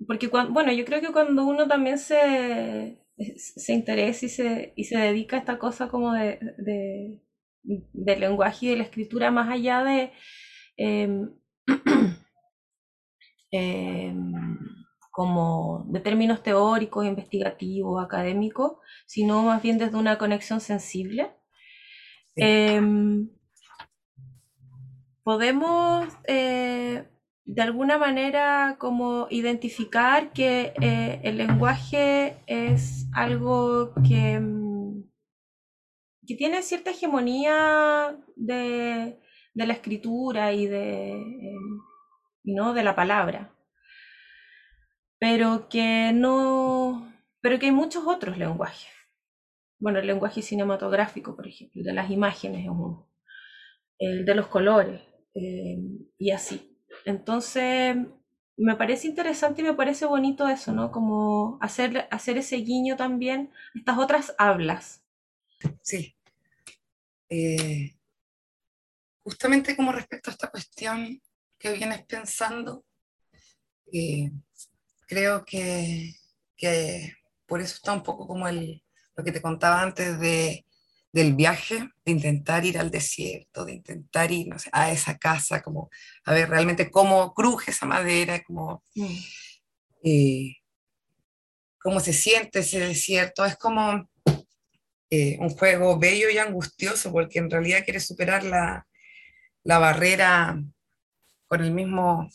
porque cuando, bueno, yo creo que cuando uno también se, se interesa y se, y se dedica a esta cosa como de, de del lenguaje y de la escritura más allá de eh, como de términos teóricos, investigativos, académicos, sino más bien desde una conexión sensible. Sí. Eh, podemos de alguna manera como identificar que eh, el lenguaje es algo que, mm, que tiene cierta hegemonía de, de la escritura y de, em, ¿no? de la palabra, pero que no, pero que hay muchos otros lenguajes. Bueno, el lenguaje cinematográfico, por ejemplo, de las imágenes es uno, el de los colores em, y así. Entonces, me parece interesante y me parece bonito eso, ¿no? Como hacer, hacer ese guiño también, estas otras hablas. Sí. Eh, justamente como respecto a esta cuestión que vienes pensando, eh, creo que, que, por eso está un poco como el, lo que te contaba antes de del viaje, de intentar ir al desierto, de intentar ir a esa casa, como a ver realmente cómo cruje esa madera, como, mm. eh, cómo se siente ese desierto. Es como eh, un juego bello y angustioso, porque en realidad quiere superar la, la barrera con el mismo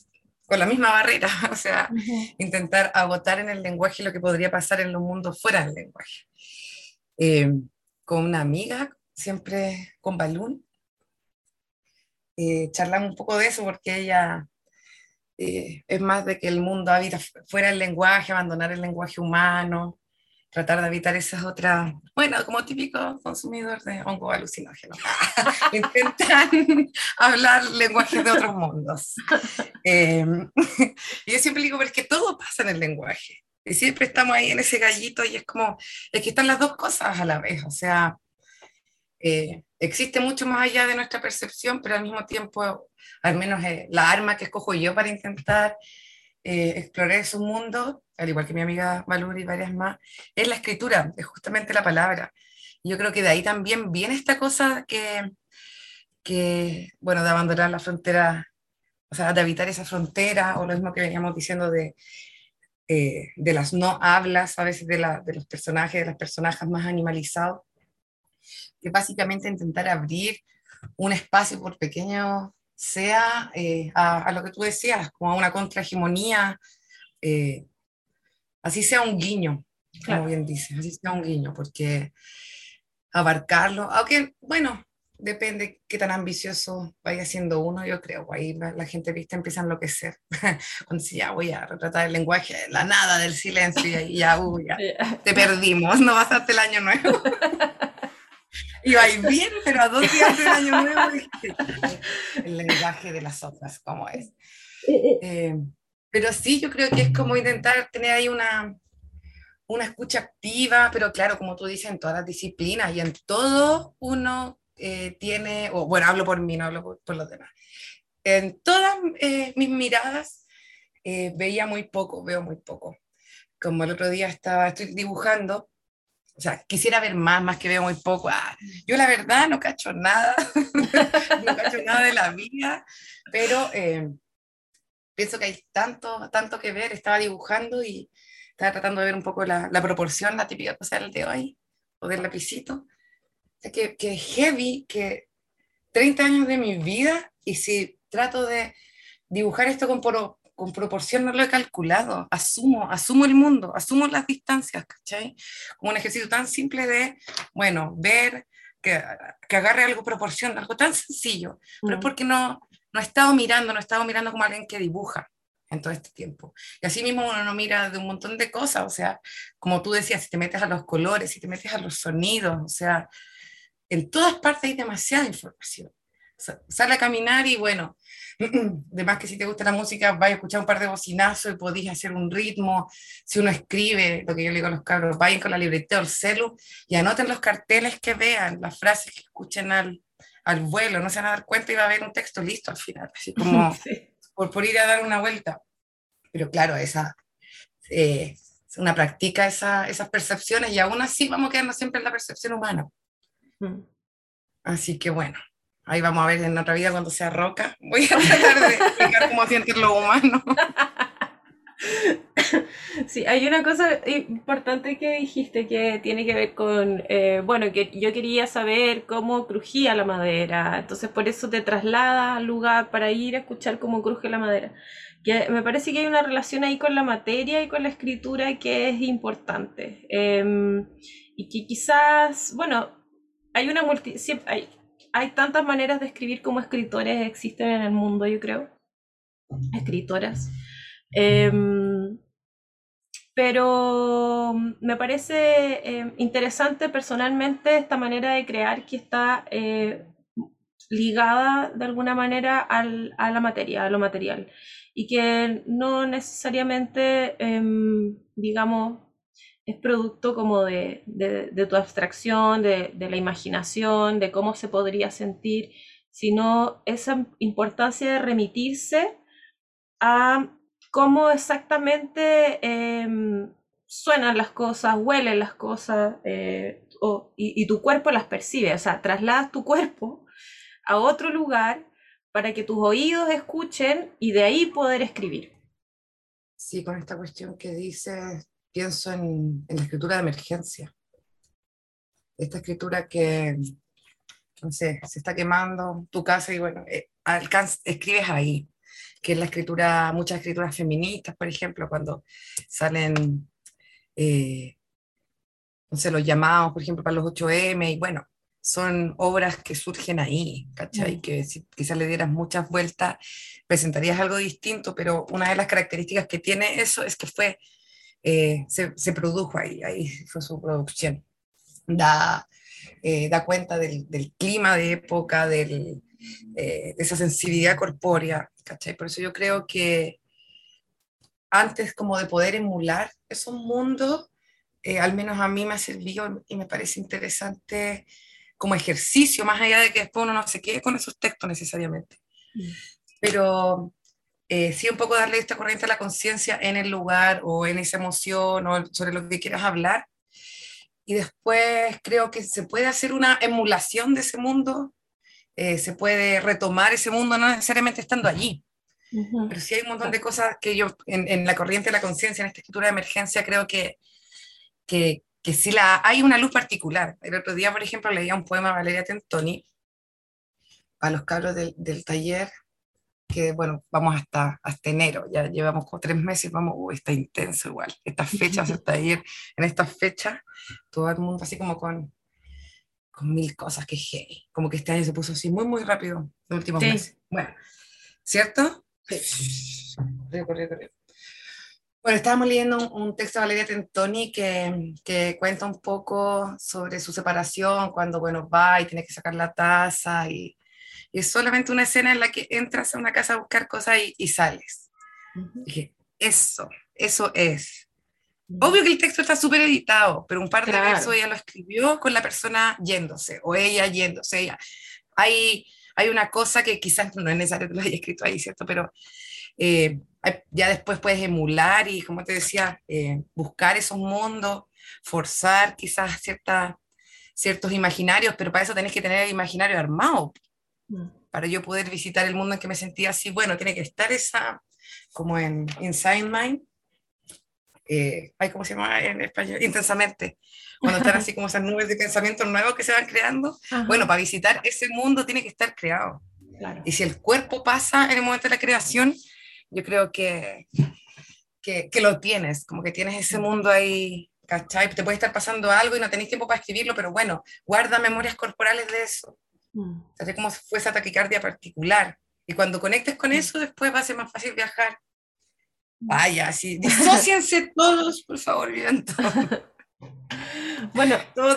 con la misma barrera, o sea, intentar agotar en el lenguaje lo que podría pasar en los mundos fuera del lenguaje. Eh, con una amiga, siempre con Balún. Eh, charlamos un poco de eso porque ella eh, es más de que el mundo habita fuera del lenguaje, abandonar el lenguaje humano, tratar de evitar esas otras, bueno, como típico consumidor de hongo alucinógeno, intentan hablar lenguajes de otros mundos. Eh, y yo siempre digo, pero es que todo pasa en el lenguaje. Y siempre estamos ahí en ese gallito y es como, es que están las dos cosas a la vez, o sea, eh, existe mucho más allá de nuestra percepción, pero al mismo tiempo, al menos eh, la arma que escojo yo para intentar eh, explorar su mundo, al igual que mi amiga Valur y varias más, es la escritura, es justamente la palabra. Yo creo que de ahí también viene esta cosa que, que bueno, de abandonar la frontera, o sea, de evitar esa frontera, o lo mismo que veníamos diciendo de eh, de las no hablas, a veces de, los personajes, de las personajes más animalizados, que básicamente intentar abrir un espacio, por pequeño sea, eh, a, lo que tú decías, como a una contrahegemonía, eh, así sea un guiño, como bien dices, así sea un guiño, porque abarcarlo, aunque, bueno, depende qué tan ambicioso vaya siendo uno, yo creo. Ahí la, gente viste empieza a enloquecer. Cuando dice, ya voy a retratar el lenguaje, la nada del silencio, y ya, ya te perdimos, no vas hasta el año nuevo. y va bien, pero a dos días del año nuevo, el lenguaje de las otras, ¿cómo es? Eh, pero sí, yo creo que es como intentar tener ahí una, una escucha activa, pero claro, como tú dices, en todas las disciplinas y en todo uno eh, tiene, o bueno, hablo por mí, no hablo por, los demás. En todas eh, mis miradas eh, veía muy poco, veo muy poco. Como el otro día estaba, estoy dibujando, o sea, quisiera ver más, más que veo muy poco. Ah, yo la verdad no cacho nada, no cacho nada de la vida, pero pienso que hay tanto, tanto que ver. Estaba dibujando y estaba tratando de ver un poco la, la proporción, la típica cosa del de hoy, o del lapicito que, que heavy, que 30 años de mi vida y si trato de dibujar esto con, con proporción no lo he calculado, asumo, asumo el mundo, asumo las distancias, ¿cachai? Como un ejercicio tan simple de, bueno, ver, que, que agarre algo proporción, algo tan sencillo, pero es mm. porque no, no he estado mirando, no he estado mirando como alguien que dibuja en todo este tiempo. Y así mismo uno no mira de un montón de cosas, o sea, como tú decías, si te metes a los colores, si te metes a los sonidos, o sea, en todas partes hay demasiada información. sale a caminar y bueno, además que si te gusta la música, vais a escuchar un par de bocinazos y podéis hacer un ritmo. Si uno escribe, lo que yo le digo a los cabros, vayan con la libreta o el celu y anoten los carteles que vean, las frases que escuchen al, al vuelo, no se van a dar cuenta y va a haber un texto listo al final, así como por, por, ir a dar una vuelta. Pero claro, esa, eh, una práctica esa, esas percepciones y aún así vamos a quedarnos siempre en la percepción humana. Mm. Así que bueno, ahí vamos a ver en otra vida cuando sea roca. Voy a tratar de explicar cómo sienten lo humano. Sí, hay una cosa importante que dijiste que tiene que ver con, eh, bueno, que yo quería saber cómo crujía la madera, entonces por eso te traslada al lugar para ir a escuchar cómo cruje la madera. Que me parece que hay una relación ahí con la materia y con la escritura que es importante. Em, y que quizás, bueno, hay una multi, hay, hay tantas maneras de escribir como escritores existen en el mundo, yo creo. Escritoras. Em, pero me parece em, interesante personalmente esta manera de crear que está eh, ligada de alguna manera al, a la materia, a lo material, y que no necesariamente, em, digamos, es producto como de, de, tu abstracción, de, de, la imaginación, de cómo se podría sentir, sino esa importancia de remitirse a cómo exactamente em, suenan las cosas, huelen las cosas eh, y, tu cuerpo las percibe. O sea, trasladas tu cuerpo a otro lugar para que tus oídos escuchen y de ahí poder escribir. Sí, con esta cuestión que dices, pienso en, la escritura de emergencia. Esta escritura que, no sé, se está quemando tu casa y bueno, eh, escribes ahí que es la escritura, muchas escrituras feministas, por ejemplo, cuando salen, eh, no sé, los llamados, por ejemplo, para los 8M, y bueno, son obras que surgen ahí, ¿cachai? Mm. Que si quizás le dieras muchas vueltas, presentarías algo distinto, pero una de las características que tiene eso es que fue, eh, se, se, produjo ahí, ahí fue su producción. Da, eh, da cuenta del, del, clima de época, del, de esa sensibilidad corpórea, por eso yo creo que antes como de poder emular esos mundos, eh, al menos a mí me ha servido y me parece interesante como ejercicio, más allá de que después uno no se quede con esos textos necesariamente. Mm. Pero eh, sí un poco darle esta corriente a la conciencia en el lugar o en esa emoción o sobre lo que quieras hablar. Y después creo que se puede hacer una emulación de ese mundo eh, se puede retomar ese mundo, no necesariamente estando allí. Pero sí hay un montón de cosas que yo, en, la corriente de la conciencia, en esta escritura de emergencia, creo que, que, que sí la, hay una luz particular. El otro día, por ejemplo, leía un poema de Valeria Tentoni a los cabros del, del taller, que bueno, vamos hasta, hasta enero, ya llevamos como tres meses, vamos, uy, está intenso igual. Estas fechas, el taller, en estas fechas, todo el mundo así como con, con mil cosas que hey, como que este año se puso así muy, muy rápido, los últimos meses. Bueno, ¿cierto? Bueno, estábamos leyendo un, texto de Valeria Tentoni que, que, cuenta un poco sobre su separación, cuando, bueno, va y tiene que sacar la taza y, es solamente una escena en la que entras a una casa a buscar cosas y, y sales. Dije, eso, eso es Obvio que el texto está súper editado, pero un par de versos ella lo escribió con la persona yéndose, o ella yéndose. Ella. Hay, hay una cosa que quizás no es necesario que lo haya escrito ahí, ¿cierto? Pero eh, ya después puedes emular y, como te decía, eh, buscar esos mundos, forzar quizás cierta, ciertos imaginarios, pero para eso tenés que tener el imaginario armado. Mm. Para yo poder visitar el mundo en que me sentía así, bueno, tiene que estar esa, como en Inside Mind, eh, ¿cómo se llama en español? Intensamente. Cuando están así como esas nubes de pensamientos nuevos que se van creando. Bueno, para visitar ese mundo tiene que estar creado. Y si el cuerpo pasa en el momento de la creación, yo creo que, que, que, lo tienes, como que tienes ese mundo ahí, ¿cachai? Te puede estar pasando algo y no tenéis tiempo para escribirlo, pero bueno, guarda memorias corporales de eso. Mm. O como si fuese taquicardia particular. Y cuando conectes con mm. eso, después va a ser más fácil viajar Vaya, sí, disociense todos, por favor, bien Bueno, todos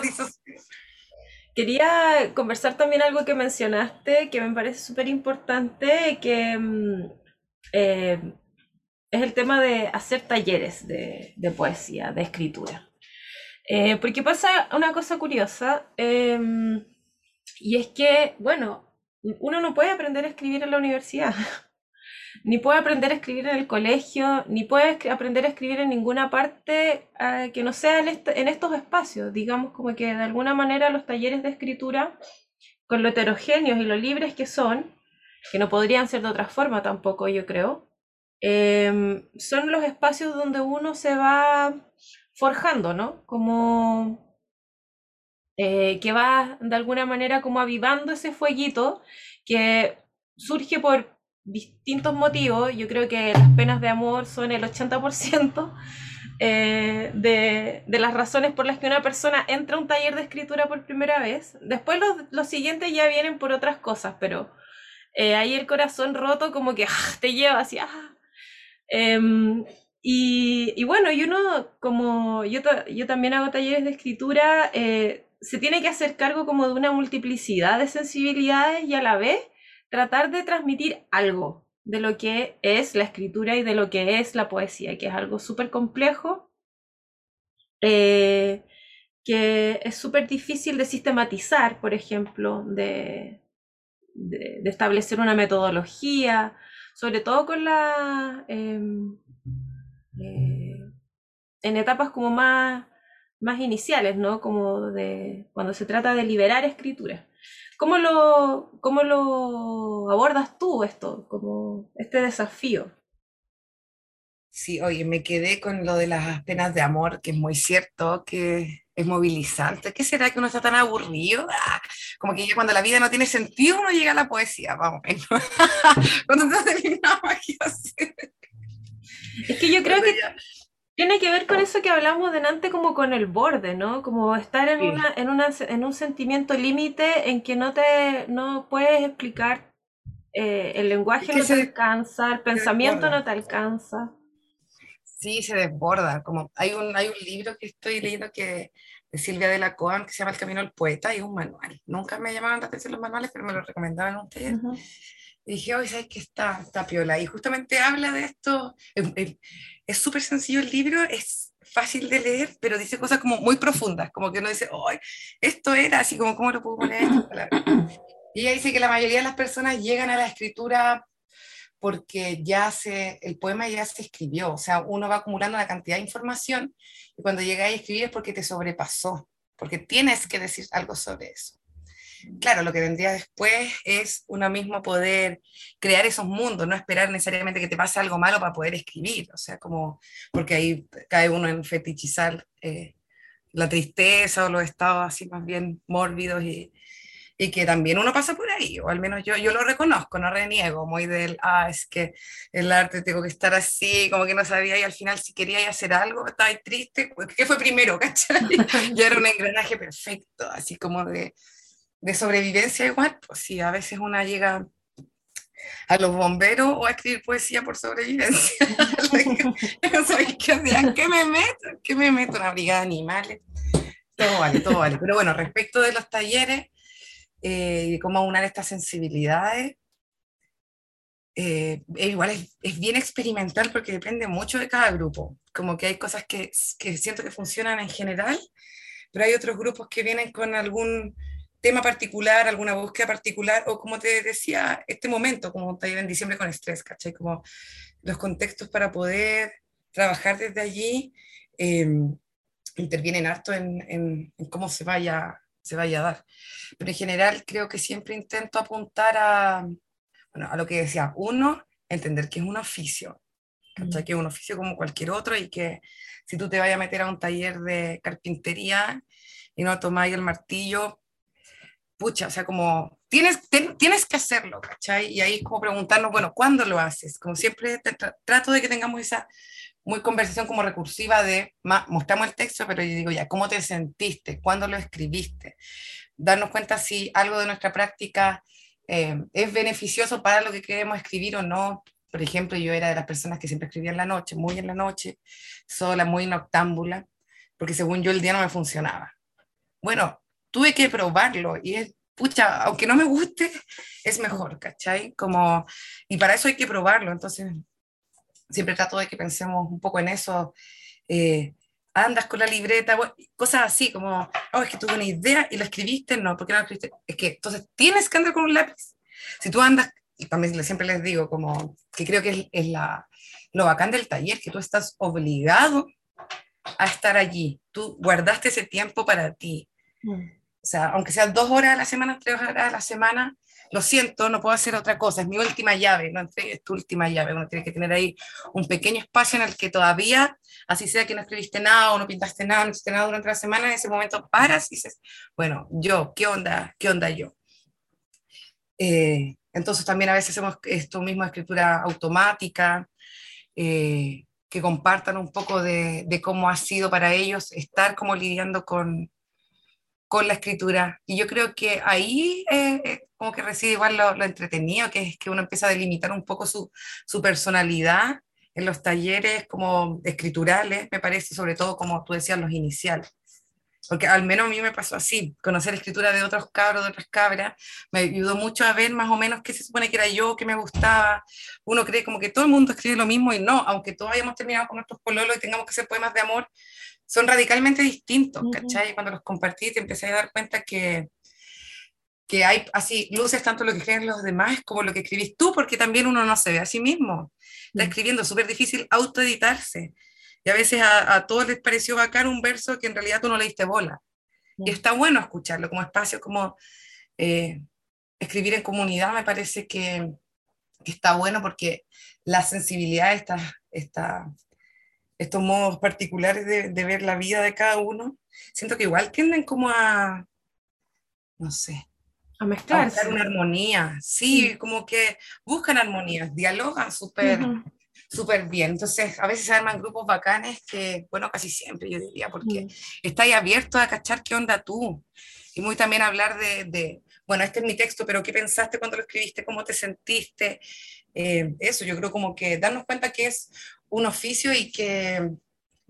Quería conversar también algo que mencionaste, que me parece súper importante, que mm, eh, es el tema de hacer talleres de, poesía, de escritura. Eh, porque pasa una cosa curiosa, em, y es que, bueno, uno no puede aprender a escribir en la universidad. ni puede aprender a escribir en el colegio, ni puede aprender a escribir en ninguna parte eh, que no sea en, estos espacios. Digamos como que de alguna manera los talleres de escritura, con lo heterogéneos y lo libres que son, que no podrían ser de otra forma tampoco, yo creo, em, son los espacios donde uno se va forjando, ¿no? Como eh, que va de alguna manera como avivando ese fueguito que surge por distintos motivos. Yo creo que las penas de amor son el 80% eh, de, de, las razones por las que una persona entra a un taller de escritura por primera vez. Después los, los siguientes ya vienen por otras cosas, pero eh, ahí el corazón roto como que ah, te lleva así. Ah. Em, y, y, bueno, y uno, como yo, yo también hago talleres de escritura, eh, se tiene que hacer cargo como de una multiplicidad de sensibilidades y a la vez tratar de transmitir algo de lo que es la escritura y de lo que es la poesía, que es algo súper complejo, eh, que es súper difícil de sistematizar, por ejemplo, de, establecer una metodología, sobre todo con la... Em, eh, en etapas como más, más iniciales, ¿no? Como de cuando se trata de liberar escritura. ¿Cómo lo, cómo lo abordas tú esto, como este desafío? Sí, oye, me quedé con lo de las penas de amor, que es muy cierto, que es movilizante. ¿Qué será que uno está tan aburrido? Ah, como que ya cuando la vida no tiene sentido, uno llega a la poesía, vamos. cuando está terminado aquí Es que yo creo que tiene que ver con eso que hablamos delante, como con el borde, ¿no? Como estar en, una, en, una, en un sentimiento límite en que no te no puedes explicar, eh, el lenguaje no te alcanza, el pensamiento no te alcanza. Sí, se desborda. Como hay un, hay un libro que estoy leyendo que de Silvia de la Coan que se llama El Camino del Poeta y es un manual. Nunca me llamaban la atención los manuales, pero me lo recomendaban ustedes. Y dije, hoy ¿sabes qué está, está piola? Y justamente habla de esto. Es súper sencillo el libro, es fácil de leer, pero dice cosas como muy profundas, como que uno dice, hoy esto era así, como, ¿cómo lo puedo poner? Y ella dice que la mayoría de las personas llegan a la escritura porque ya se, el poema ya se escribió, o sea, uno va acumulando una cantidad de información y cuando llega a escribir es porque te sobrepasó, porque tienes que decir algo sobre eso. Claro, lo que vendría después es uno mismo poder crear esos mundos, no esperar necesariamente que te pase algo malo para poder escribir, o sea, como, porque ahí cae uno en fetichizar eh, la tristeza o los estados así más bien mórbidos y, y que también uno pasa por ahí, o al menos yo, yo lo reconozco, no reniego, muy del, ah, es que el arte tengo que estar así, como que no sabía y al final si quería hacer algo, estaba triste, pues, ¿qué fue primero? ¿cachai? ya era un engranaje perfecto, así como de, de sobrevivencia igual, pues sí, a veces una llega a los bomberos o a escribir poesía por sobrevivencia. ¿Qué me meto? ¿Qué me meto? Una brigada de animales. Todo vale, todo vale. Pero bueno, respecto de los talleres, eh, cómo aunar estas sensibilidades. Eh, igual es, bien experimental porque depende mucho de cada grupo. Como que hay cosas que, que siento que funcionan en general, pero hay otros grupos que vienen con algún tema particular, alguna búsqueda particular, o como te decía, este momento, como taller en diciembre con estrés, ¿cachai? Como los contextos para poder trabajar desde allí eh, intervienen harto en, en, en, cómo se vaya se vaya a dar. Pero en general creo que siempre intento apuntar a, bueno, a lo que decía, uno, entender que es un oficio, ¿cachai? que es un oficio como cualquier otro y que si tú te vayas a meter a un taller de carpintería y no tomáis el martillo, pucha, o sea, como tienes, tienes que hacerlo, ¿cachai? Y ahí es como preguntarnos, bueno, ¿cuándo lo haces? Como siempre trato de que tengamos esa muy conversación como recursiva de, mostramos el texto, pero yo digo ya, ¿cómo te sentiste? ¿Cuándo lo escribiste? Darnos cuenta si algo de nuestra práctica eh, es beneficioso para lo que queremos escribir o no. Por ejemplo, yo era de las personas que siempre escribía en la noche, muy en la noche, sola, muy noctámbula, porque según yo el día no me funcionaba. Bueno, tuve que probarlo y es, pucha, aunque no me guste, es mejor, ¿cachai? Como, y para eso hay que probarlo. Entonces, siempre trato de que pensemos un poco en eso. Eh, andas con la libreta, cosas así como, oh, es que tuve una idea y la escribiste, no, ¿por qué no la escribiste? Es que entonces tienes que andar con un lápiz. Si tú andas, y también siempre les digo, como que creo que es, la, lo bacán del taller, que tú estás obligado a estar allí. Tú guardaste ese tiempo para ti. Mm. O sea, aunque sean dos horas a la semana, tres horas a la semana, lo siento, no puedo hacer otra cosa, es mi última llave, no es tu última llave, uno tiene que tener ahí un pequeño espacio en el que todavía, así sea que no escribiste nada o no pintaste nada, no hiciste nada durante la semana, en ese momento paras y dices, bueno, yo, ¿qué onda? ¿Qué onda yo? Eh, entonces también a veces hacemos esto mismo, escritura automática, eh, que compartan un poco de, de, cómo ha sido para ellos estar como lidiando con, con la escritura. Y yo creo que ahí eh, eh, como que reside igual lo, lo, entretenido, que es que uno empieza a delimitar un poco su, su, personalidad en los talleres como escriturales, me parece, sobre todo como tú decías, los iniciales. Porque al menos a mí me pasó así, conocer escritura de otros cabros, de otras cabras, me ayudó mucho a ver más o menos qué se supone que era yo, qué me gustaba. Uno cree como que todo el mundo escribe lo mismo y no, aunque todos hayamos terminado con nuestros pololos y tengamos que hacer poemas de amor, son radicalmente distintos, ¿cachai? Cuando los compartí te empecé a dar cuenta que, que hay así luces tanto lo que creen los demás como lo que escribís tú, porque también uno no se ve a sí mismo. Está escribiendo, súper difícil autoeditarse. Y a veces a, a, todos les pareció bacán un verso que en realidad tú no le diste bola. Y está bueno escucharlo como espacio, como eh, escribir en comunidad, me parece que, que, está bueno porque la sensibilidad está, está estos modos particulares de, de, ver la vida de cada uno, siento que igual tienden como a, no sé, a mezclarse. A buscar una armonía, sí, sí, como que buscan armonías, dialogan súper uh -huh. súper bien. Entonces, a veces se arman grupos bacanes que, bueno, casi siempre yo diría, porque -huh. estáis abierto a cachar qué onda tú. Y muy también hablar de, de, bueno, este es mi texto, pero ¿qué pensaste cuando lo escribiste? ¿Cómo te sentiste? Eh, eso, yo creo como que darnos cuenta que es un oficio y que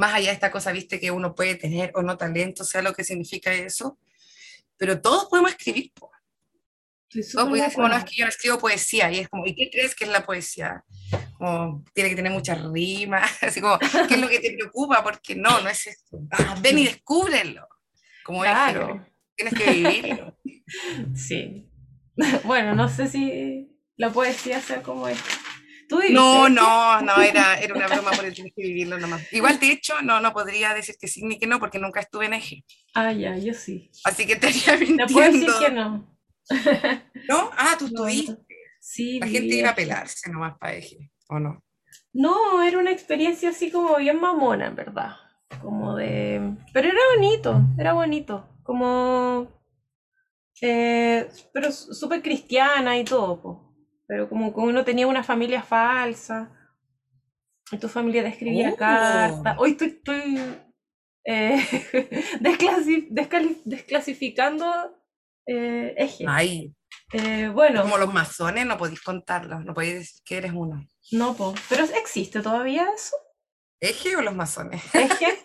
más allá de esta cosa, viste, que uno puede tener o no talento, sea lo que significa eso, pero todos podemos escribir. Todos podemos decir, bueno, es que yo no escribo poesía, y es como, ¿y qué crees que es la poesía? Como, tiene que tener muchas rimas, así como, ¿qué es lo que te preocupa? Porque no, no es esto. Ah, ven y descúbrelo. Como claro. es, tienes que vivirlo. Sí. Bueno, no sé si la poesía sea como esto. No, no, no, era, era una broma por el tienes que vivirlo nomás. Igual, de hecho, no, no podría decir que sí ni que no, porque nunca estuve en eje. Ah, ya, yo sí. Así que estaría mintiendo. No puedo decir que no. ¿No? Ah, tú estuviste. No, sí. La gente iba a pelarse nomás para eje, ¿o no? No, era una experiencia así como bien mamona, en verdad. Como de... Pero era bonito, era bonito. Como... Eh, pero súper cristiana y todo, pues pero como que uno tenía una familia falsa, y tu familia te escribía Oh. cartas. Hoy estoy, estoy eh, desclasificando eh, eje. Ay, Eh, bueno, como los masones, no podéis contarlos, no podéis decir que eres uno. no, po. pero existe todavía eso. ¿Eje o los masones? Eje.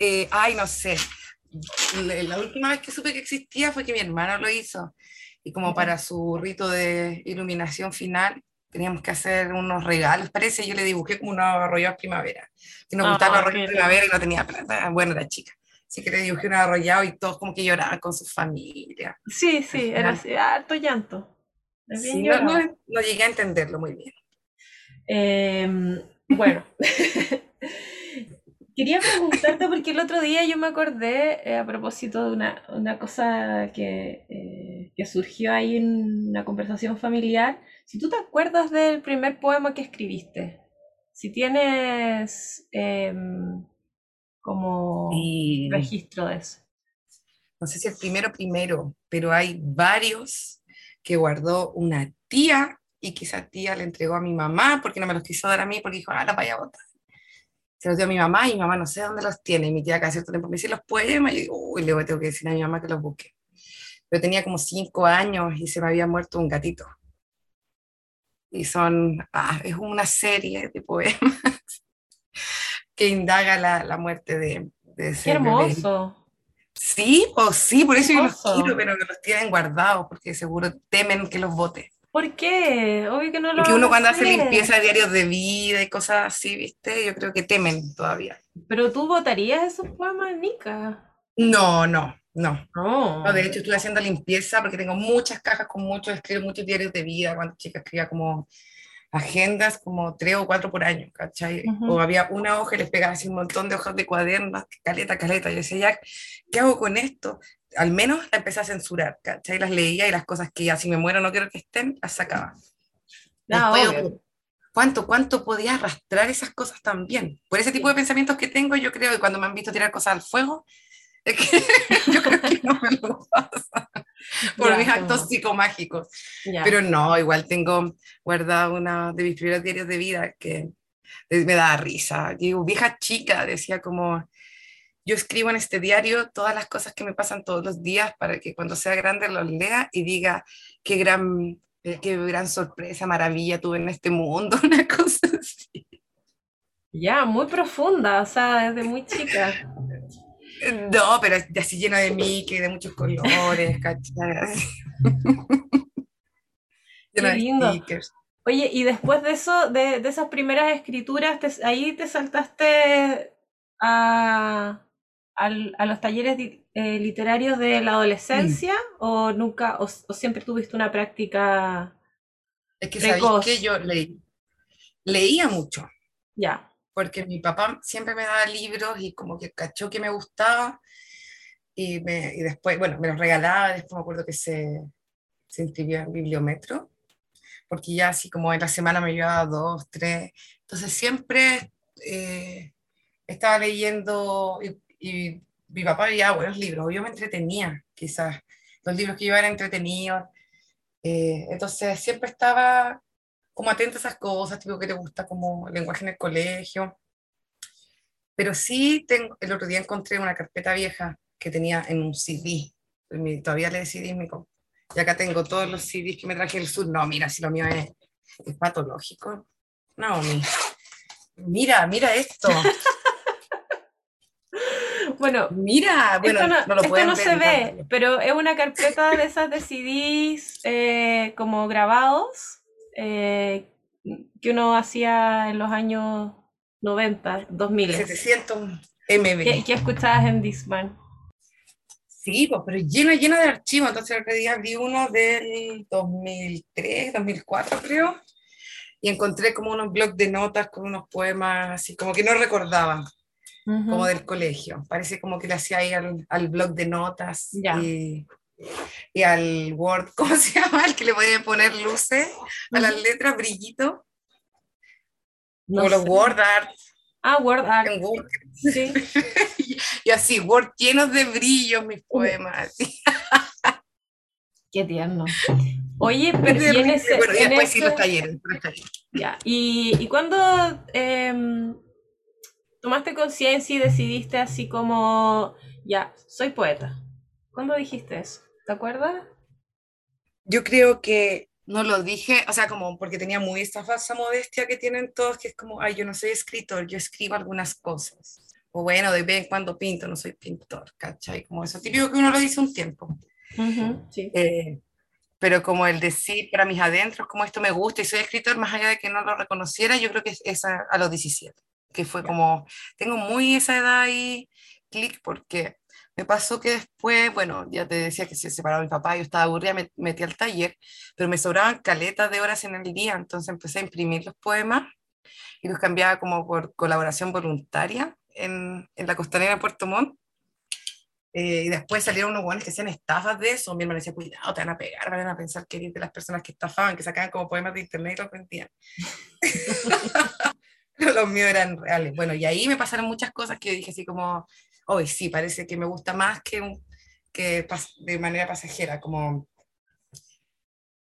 Eh, ay, no sé. La última vez que supe que existía fue que mi hermano lo hizo. Y como para su rito de iluminación final, teníamos que hacer unos regalos, parece. Yo le dibujé como unos arrollados primavera. Que nos Ah, gustaba el qué arrollado primavera y no tenía plata. Bueno, era chica. Así que le dibujé un arrollado y todos como que lloraban con su familia. Sí, sí, era así, harto llanto. Sí, no, no, no llegué a entenderlo muy bien. Em, bueno, quería preguntarte porque el otro día yo me acordé eh, a propósito de una, una cosa que, eh, que surgió ahí en una conversación familiar. Si tú te acuerdas del primer poema que escribiste, si tienes em, como registro de eso. no sé si el primero primero, pero hay varios que guardó una tía y esa tía le entregó a mi mamá porque no me los quiso dar a mí porque dijo, ah, la vaya a botar. Se los dio a mi mamá y mi mamá no sé dónde los tiene. Y mi tía cada cierto tiempo me dice los poemas y yo digo, uy, le tengo que decir a mi mamá que los busque. Pero tenía como cinco años y se me había muerto un gatito. Y son, ah, es una serie de poemas que indaga la, la muerte de, de ese Qué bebé. hermoso. Sí, o sí, por eso yo los quiero, pero que los tienen guardados, porque seguro temen que los bote. ¿Por qué? Obvio que no lo Porque van uno cuando hace limpieza de diarios de vida y cosas así, ¿viste? Yo creo que temen todavía. Pero tú votarías esos poemas, Nika. No, no, no. No. No, de hecho, estuve haciendo limpieza porque tengo muchas cajas con muchos, escribo muchos diarios de vida. Cuando chica escribía como agendas, como tres o cuatro por año, ¿cachai? Ujú. O había una hoja y les pegaba así un montón de hojas de cuadernos, caleta, caleta. Yo decía, ya, ¿qué hago con esto? Al menos la empecé a censurar, ¿cachai? Las leía y las cosas que ya si me muero no quiero que estén, las sacaba. No, Después, obvio. ¿cuánto, ¿Cuánto podía arrastrar esas cosas también? Por ese tipo de pensamientos que tengo, yo creo, y cuando me han visto tirar cosas al fuego, es que yo creo que no me lo pasa por Ya, mis como- actos psicomágicos. ya. Pero no, igual tengo guardado una de mis primeros diarios de vida que eh, me da risa. Digo, vieja chica, decía como, yo escribo en este diario todas las cosas que me pasan todos los días para que cuando sea grande los lea y diga qué gran, eh, qué gran sorpresa, maravilla tuve en este mundo, una cosa así. Ya, muy profunda, o sea, desde muy chica. No, pero así lleno de Mickey, de muchos colores, ¿cachai? De lindo. stickers. Oye, y después de eso, de, de esas primeras escrituras, te- ahí te saltaste a, al- a los talleres eh, literarios de la adolescencia o nunca, o, o siempre tuviste una práctica Es que sabéis Precoz. que yo leí, leía mucho. ya. porque mi papá siempre me daba libros y como que cachó que me gustaba y, me, y después, bueno, me los regalaba, después me acuerdo que se, se inscribió en Bibliometro, porque ya así como en la semana me llevaba dos, tres, entonces siempre eh, estaba leyendo y, y mi papá veía buenos libros, yo me entretenía, quizás, los libros que yo eran entretenidos, eh, entonces siempre estaba como atenta a esas cosas, tipo que te gusta como lenguaje en el colegio. Pero sí, tengo, el otro día encontré una carpeta vieja que tenía en un CD. todavía le en mi. Y acá tengo todos los CDs que me traje del sur. No, mira, si lo mío es, es patológico. No, mi- mira, mira esto. Bueno, Mira, bueno, esto no, no lo esto no ver, se ve, pero es una carpeta de esas de CDs eh, como grabados eh, que uno hacía en los años 90, 2000. 700 MB. ¿Qué, qué escuchabas en Discman? Sí, pues, pero lleno, lleno de archivos. Entonces el otro día vi uno del 2003, 2004 creo, y encontré como unos blogs de notas con unos poemas así, como que no recordaba, como del colegio. Parece como que le hacía ahí al, al blog de notas Ya. y, y al Word, ¿cómo se llama? El que le podía poner luces a las letras, brillito, No o los sé. Word Art Ah, Word Art, en Word. sí. Y así, Word llenos de brillo mis poemas. Qué tierno. Oye, pero y en ese, bueno, y en después sí ese- los talleres, los talleres. ya. ¿Y, y cuándo em, tomaste conciencia y decidiste así como, ya, soy poeta? ¿Cuándo dijiste eso? ¿Te acuerdas? Yo creo que no lo dije, o sea, como porque tenía muy esta falsa modestia que tienen todos, que es como, ay, yo no soy escritor, yo escribo algunas cosas. O bueno, de vez en cuando pinto, no soy pintor, ¿cachai? Como eso típico que uno lo dice un tiempo. Sí. Eh, pero como el decir para mis adentros, como esto me gusta y soy escritor, más allá de que no lo reconociera, yo creo que es esa a los 17, que fue como, tengo muy esa edad ahí, clic, porque me pasó que después, bueno, ya te decía que se separó mi papá, yo estaba aburrida, me metí al taller, pero me sobraban caletas de horas en el día, entonces empecé a imprimir los poemas y los cambiaba como por colaboración voluntaria en, en la costanera de Puerto Montt. Eh, y después salieron unos buenos que hacían estafas de eso. Mi hermano decía, cuidado, te van a pegar, van a pensar que eres de las personas que estafaban, que sacaban como poemas de internet y los vendían. Pero los míos eran reales. Bueno, y ahí me pasaron muchas cosas que yo dije así como, hoy sí, parece que me gusta más que, un- que de manera pasajera, como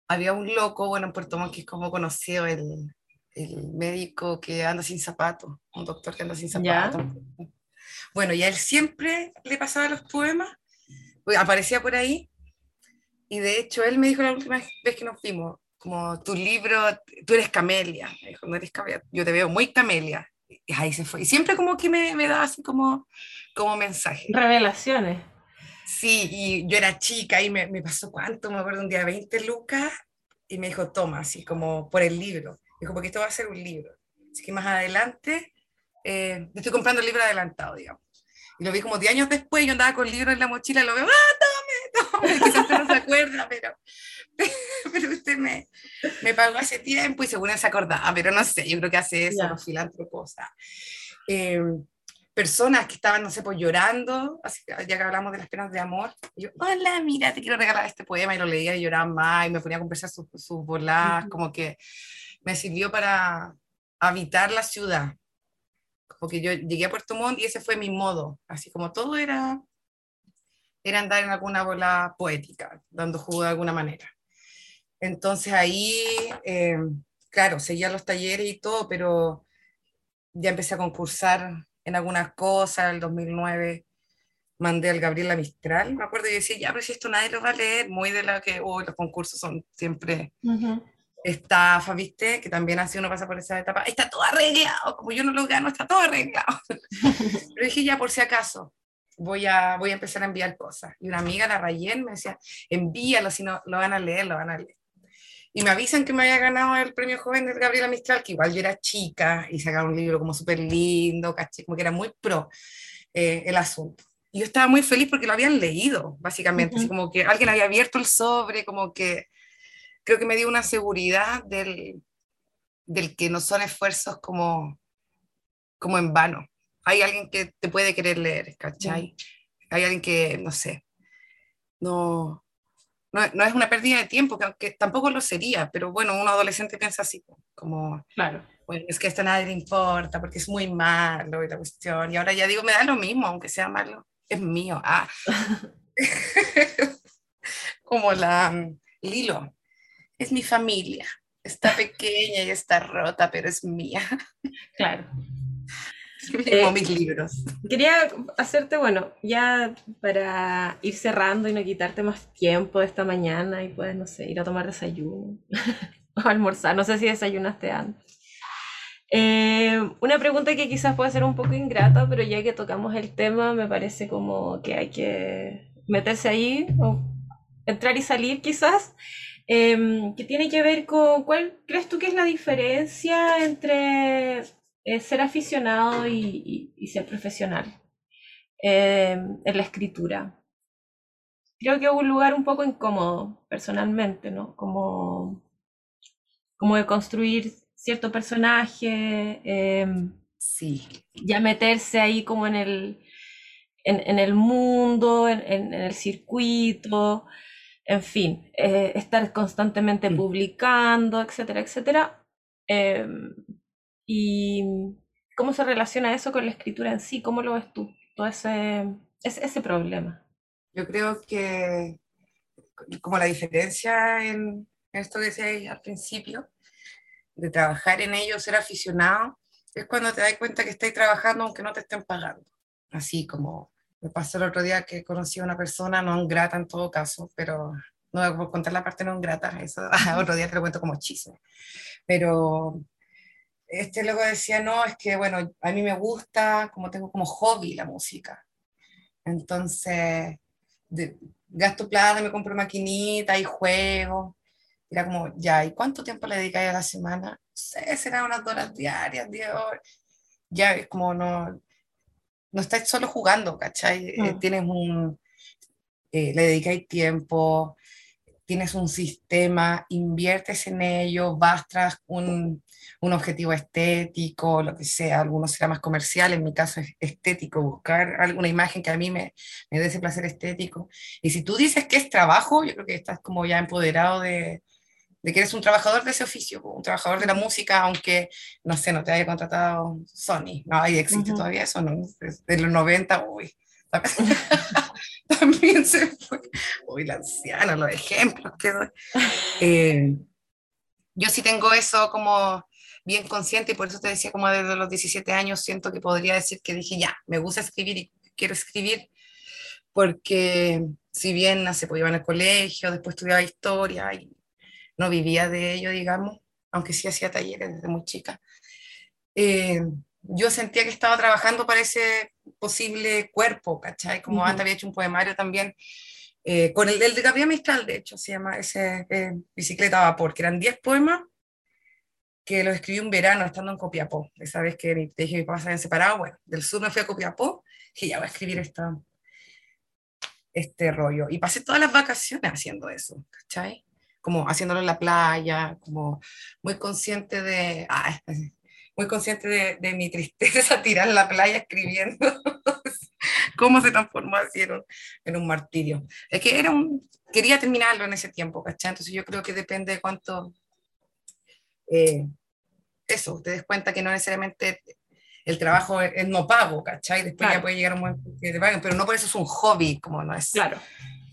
había un loco, bueno, en Puerto Montt, que es como conocido el, el médico que anda sin zapatos, un doctor que anda sin zapatos. Bueno, y a él siempre le pasaba los poemas, pues, aparecía por ahí, y de hecho él me dijo la última vez que nos vimos, como tu libro, tú eres camelia, me dijo, no eres camelia, yo te veo muy camelia, y ahí se fue, y siempre como que me, me daba así como, como mensaje. Revelaciones. Sí, y yo era chica y me, me pasó cuánto, me acuerdo un día 20 lucas y me dijo, toma, así como por el libro. Dijo, porque esto va a ser un libro. Así que más adelante, eh, estoy comprando el libro adelantado, digamos. Y lo vi como 10 años después, yo andaba con el libro en la mochila, lo veo, ¡ah, tome, tome! Quizás no se acuerda, pero, pero usted me, me pagó hace tiempo y según él se acordaba, pero no sé, yo creo que hace eso, Ya. los filántropos. Eh, personas que estaban, no sé, pues llorando, así que ya que hablamos de las penas de amor, y yo, hola, mira, te quiero regalar este poema, y lo leía y lloraba más, y me ponía a conversar sus, sus voladas, como que me sirvió para habitar la ciudad. Como que yo llegué a Puerto Montt y ese fue mi modo, así como todo era, era andar en alguna bola poética, dando jugo de alguna manera. Entonces ahí, eh, claro, seguía los talleres y todo, pero ya empecé a concursar en algunas cosas, en el 2009 mandé al Gabriela Mistral, me acuerdo y decía, ya, pero si esto nadie lo va a leer, muy de la que, oh, los concursos son siempre estafa, ¿viste? Que también así uno pasa por esa etapa, está todo arreglado, como yo no lo gano, está todo arreglado. pero dije, ya, por si acaso, voy a, voy a empezar a enviar cosas. Y una amiga, la Rayen, me decía, envíalo, si no lo van a leer, lo van a leer y me avisan que me había ganado el premio joven de Gabriela Mistral, que igual yo era chica y sacaba un libro como súper lindo, como que era muy pro eh, el asunto. Y yo estaba muy feliz porque lo habían leído, básicamente, así como que alguien había abierto el sobre, como que creo que me dio una seguridad del, del que no son esfuerzos como, como en vano. Hay alguien que te puede querer leer, ¿cachai? Hay alguien que, no sé, no, no, no, es una pérdida de tiempo, que aunque tampoco lo sería, pero bueno, un adolescente piensa así, como, claro. bueno, es que esto a nadie le importa porque es muy malo y la cuestión, y ahora ya digo, me da lo mismo, aunque sea malo, es mío. Ah. como la um, Lilo, es mi familia, está pequeña y está rota, pero es mía. Claro. Eh, mis libros. Quería hacerte, bueno, ya para ir cerrando y no quitarte más tiempo esta mañana y puedes, no sé, ir a tomar desayuno o almorzar. No sé si desayunaste antes. Eh, una pregunta que quizás puede ser un poco ingrata, pero ya que tocamos el tema, me parece como que hay que meterse ahí o entrar y salir quizás. Eh, que tiene que ver con cuál crees tú que es la diferencia entre ser aficionado y, ser profesional eh, en la escritura. Creo que es un lugar un poco incómodo, personalmente, ¿no? Como, como de construir cierto personaje, em, sí. ya meterse ahí como en el, en, el mundo, en, el circuito, en fin, eh, estar constantemente mm. publicando, etcétera, etcétera. Em, ¿Y cómo se relaciona eso con la escritura en sí? ¿Cómo lo ves tú, todo ese, ese, problema? Yo creo que como la diferencia en esto que decíais al principio, de trabajar en ello, ser aficionado, es cuando te das cuenta que estáis trabajando aunque no te estén pagando. Así como me pasó el otro día que conocí a una persona no grata en todo caso, pero no voy a contar la parte no grata, eso otro día te lo cuento como chisme. Pero este luego decía, no, es que, bueno, a mí me gusta, como tengo como hobby la música. Entonces, gasto plata, me compro maquinita y juego. Era como, ya, ¿y cuánto tiempo le dedicáis a la semana? No sé, será unas horas diarias, 10 horas. Ya, es como no, no estáis solo jugando, ¿cachai? Eh, mm. tienes un, eh, le dedicáis tiempo, tienes un sistema, inviertes en ello, vas tras un, un objetivo estético, lo que sea, algunos será más comercial, en mi caso es estético, buscar alguna imagen que a mí me, me dé ese placer estético. Y si tú dices que es trabajo, yo creo que estás como ya empoderado de, de que eres un trabajador de ese oficio, un trabajador de la música, aunque, no sé, no te haya contratado Sony, no, ahí existe todavía eso, ¿no? Desde los 90, uy. También se fue. Uy, la anciana, los ejemplos que doy. Eh, yo sí tengo eso como bien consciente y por eso te decía como desde los 17 años siento que podría decir que dije ya, me gusta escribir y quiero escribir porque si bien no se podía ir al colegio, después estudiaba historia y no vivía de ello, digamos, aunque sí hacía talleres desde muy chica, eh, yo sentía que estaba trabajando para ese posible cuerpo, ¿cachai? Como antes había hecho un poemario también, eh, con el, de Gabriel Mistral, de hecho, se llama ese eh, Bicicleta a Vapor, que eran 10 poemas que lo escribí un verano estando en Copiapó. Esa vez que dije mi papá se habían separado, bueno, del sur me fui a Copiapó y ya voy a escribir esta, este rollo. Y pasé todas las vacaciones haciendo eso, ¿cachai? Como haciéndolo en la playa, como muy consciente de, ah, muy consciente de, mi tristeza tirar en la playa escribiendo cómo se transformó así en un, martirio. Es que era un, quería terminarlo en ese tiempo, ¿cachai? Entonces yo creo que depende de cuánto... Eh, eso, te des cuenta que no necesariamente el trabajo es, no pago, ¿cachai? Después ya puede llegar un momento que te paguen, pero no por eso es un hobby, como no es. Claro.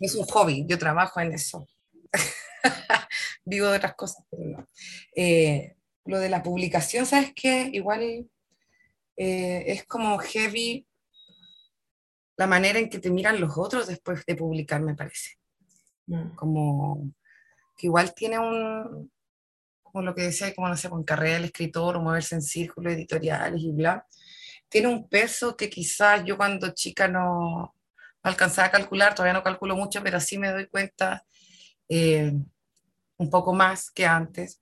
Es un hobby, yo trabajo en eso. Vivo de otras cosas, pero no. Eh, lo de la publicación, ¿sabes qué? Igual eh, es como heavy la manera en que te miran los otros después de publicar, me parece. Mm. Como que igual tiene un, lo que decía, como no sé, con carrera del escritor o moverse en círculos editoriales y bla, tiene un peso que quizás yo cuando chica no, alcanzaba a calcular, todavía no calculo mucho, pero sí me doy cuenta eh, un poco más que antes,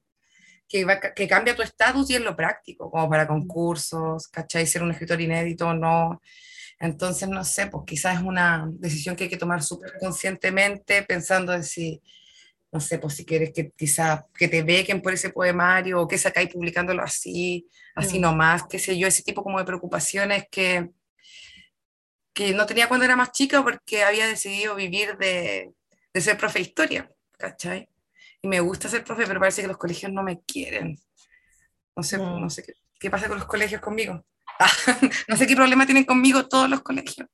que, que cambia tu estatus y en lo práctico, como para concursos, ¿cachai? Ser un escritor inédito o no. Entonces, no sé, pues quizás es una decisión que hay que tomar súper conscientemente, pensando en si, no sé, pues si quieres que quizás que te bequen por ese poemario o que sacáis publicándolo así, así mm. nomás, qué sé yo, ese tipo como de preocupaciones que, que no tenía cuando era más chica porque había decidido vivir de, de ser profe de historia, ¿cachai? y me gusta ser profe, pero parece que los colegios no me quieren. No sé, mm. no sé qué, qué, pasa con los colegios conmigo. no sé qué problema tienen conmigo todos los colegios.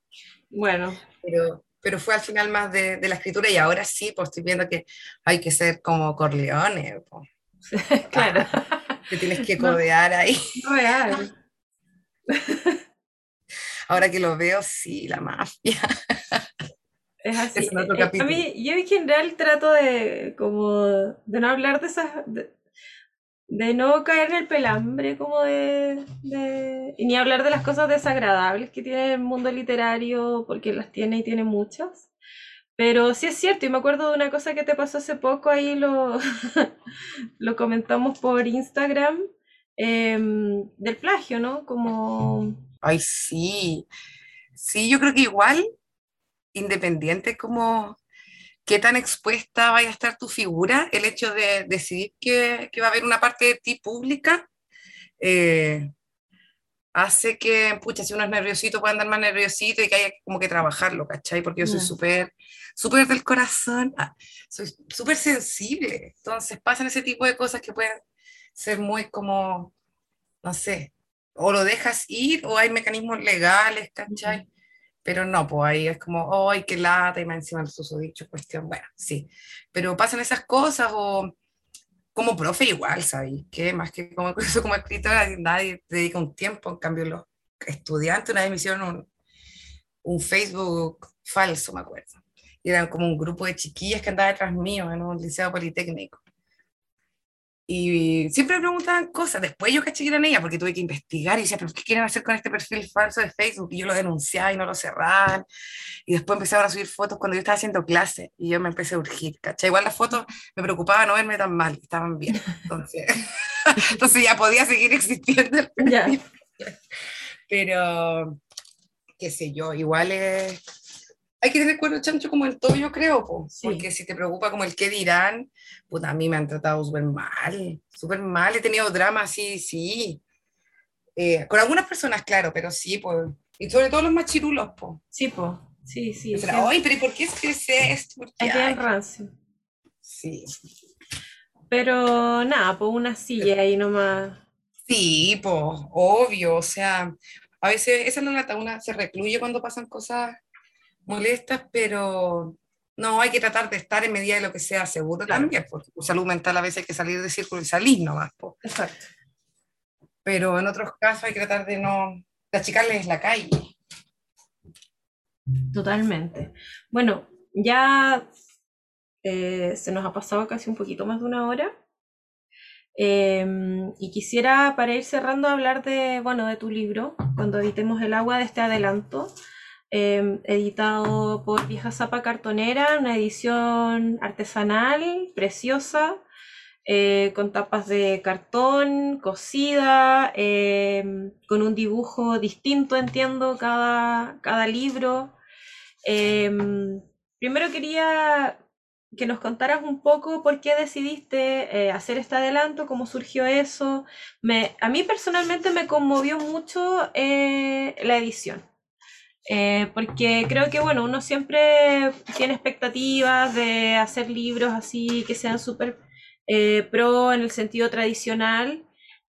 Bueno. Pero, pero fue al final más de, de la escritura y ahora sí, pues estoy viendo que hay que ser como Corleone. claro. que tienes que codear ahí. Real. ahora que lo veo, sí, la mafia. Es así. Eh, a mí, yo en general trato de como de no hablar de esas, de, no caer en el pelambre como de, y ni hablar de las cosas desagradables que tiene el mundo literario, porque las tiene y tiene muchas. Pero sí es cierto, y me acuerdo de una cosa que te pasó hace poco, ahí lo, lo comentamos por Instagram, em, del plagio, ¿no? Como... Ay, sí. Sí, yo creo que igual independiente como qué tan expuesta vaya a estar tu figura, el hecho de decidir que, va a haber una parte de ti pública, eh, hace que, pucha, si uno es nerviosito, puede andar más nerviosito y que haya como que trabajarlo, ¿cachai? Porque yo soy súper, súper del corazón, ah, soy súper sensible, entonces pasan ese tipo de cosas que pueden ser muy como, no sé, o lo dejas ir o hay mecanismos legales, ¿cachai? Pero no, pues ahí es como, ¡ay, qué lata! Y más encima el susodicho, cuestión, bueno, sí. Pero pasan esas cosas o como profe igual, ¿sabes? Que más que como, como escritora, nadie dedica un tiempo, en cambio los estudiantes una vez me hicieron un, un Facebook falso, me acuerdo. Y eran como un grupo de chiquillas que andaba detrás mío en un liceo politécnico. Y siempre me preguntaban cosas. Después yo caché que eran ella porque tuve que investigar y decía, ¿pero qué quieren hacer con este perfil falso de Facebook? Y yo lo denunciaba y no lo cerraban. Y después empezaron a subir fotos cuando yo estaba haciendo clase y yo me empecé a urgir, ¿cachai? Igual las fotos me preocupaba no verme tan mal, estaban bien. Entonces, entonces ya podía seguir existiendo el perfil. Pero, qué sé yo, igual es hay que tener cuero chancho como el todo, yo creo, porque si te preocupa como el qué dirán, pues a mí me han tratado súper mal, súper mal, he tenido drama, sí, sí. Eh, con algunas personas, claro, pero sí, pues. Y sobre todo los más chirulos, pues. Sí, pues. Sí, sí. Ay, pero ¿y por qué escribe esto? Es bien rancio. Sí. Pero nada, pues una silla ahí nomás. Sí, pues, obvio, o sea, a veces esa es la lata, una se recluye cuando pasan cosas molestas, pero no, hay que tratar de estar en medida de lo que sea seguro también, porque tu salud mental a veces hay que salir de círculo y salir nomás. Exacto. Pero en otros casos hay que tratar de no, de achicarles la calle. Totalmente. Bueno, ya eh, se nos ha pasado casi un poquito más de una hora. Em, y quisiera, para ir cerrando, hablar de, bueno, de tu libro, cuando editemos el agua de este adelanto. Em, editado por Vieja Zapa Cartonera, una edición artesanal, preciosa, eh, con tapas de cartón, cosida, em, con un dibujo distinto, entiendo, cada, cada libro. Em, primero quería que nos contaras un poco por qué decidiste eh, hacer este adelanto, cómo surgió eso. A mí personalmente me conmovió mucho eh, la edición. Eh, porque creo que, bueno, uno siempre tiene expectativas de hacer libros así que sean súper pro en el sentido tradicional.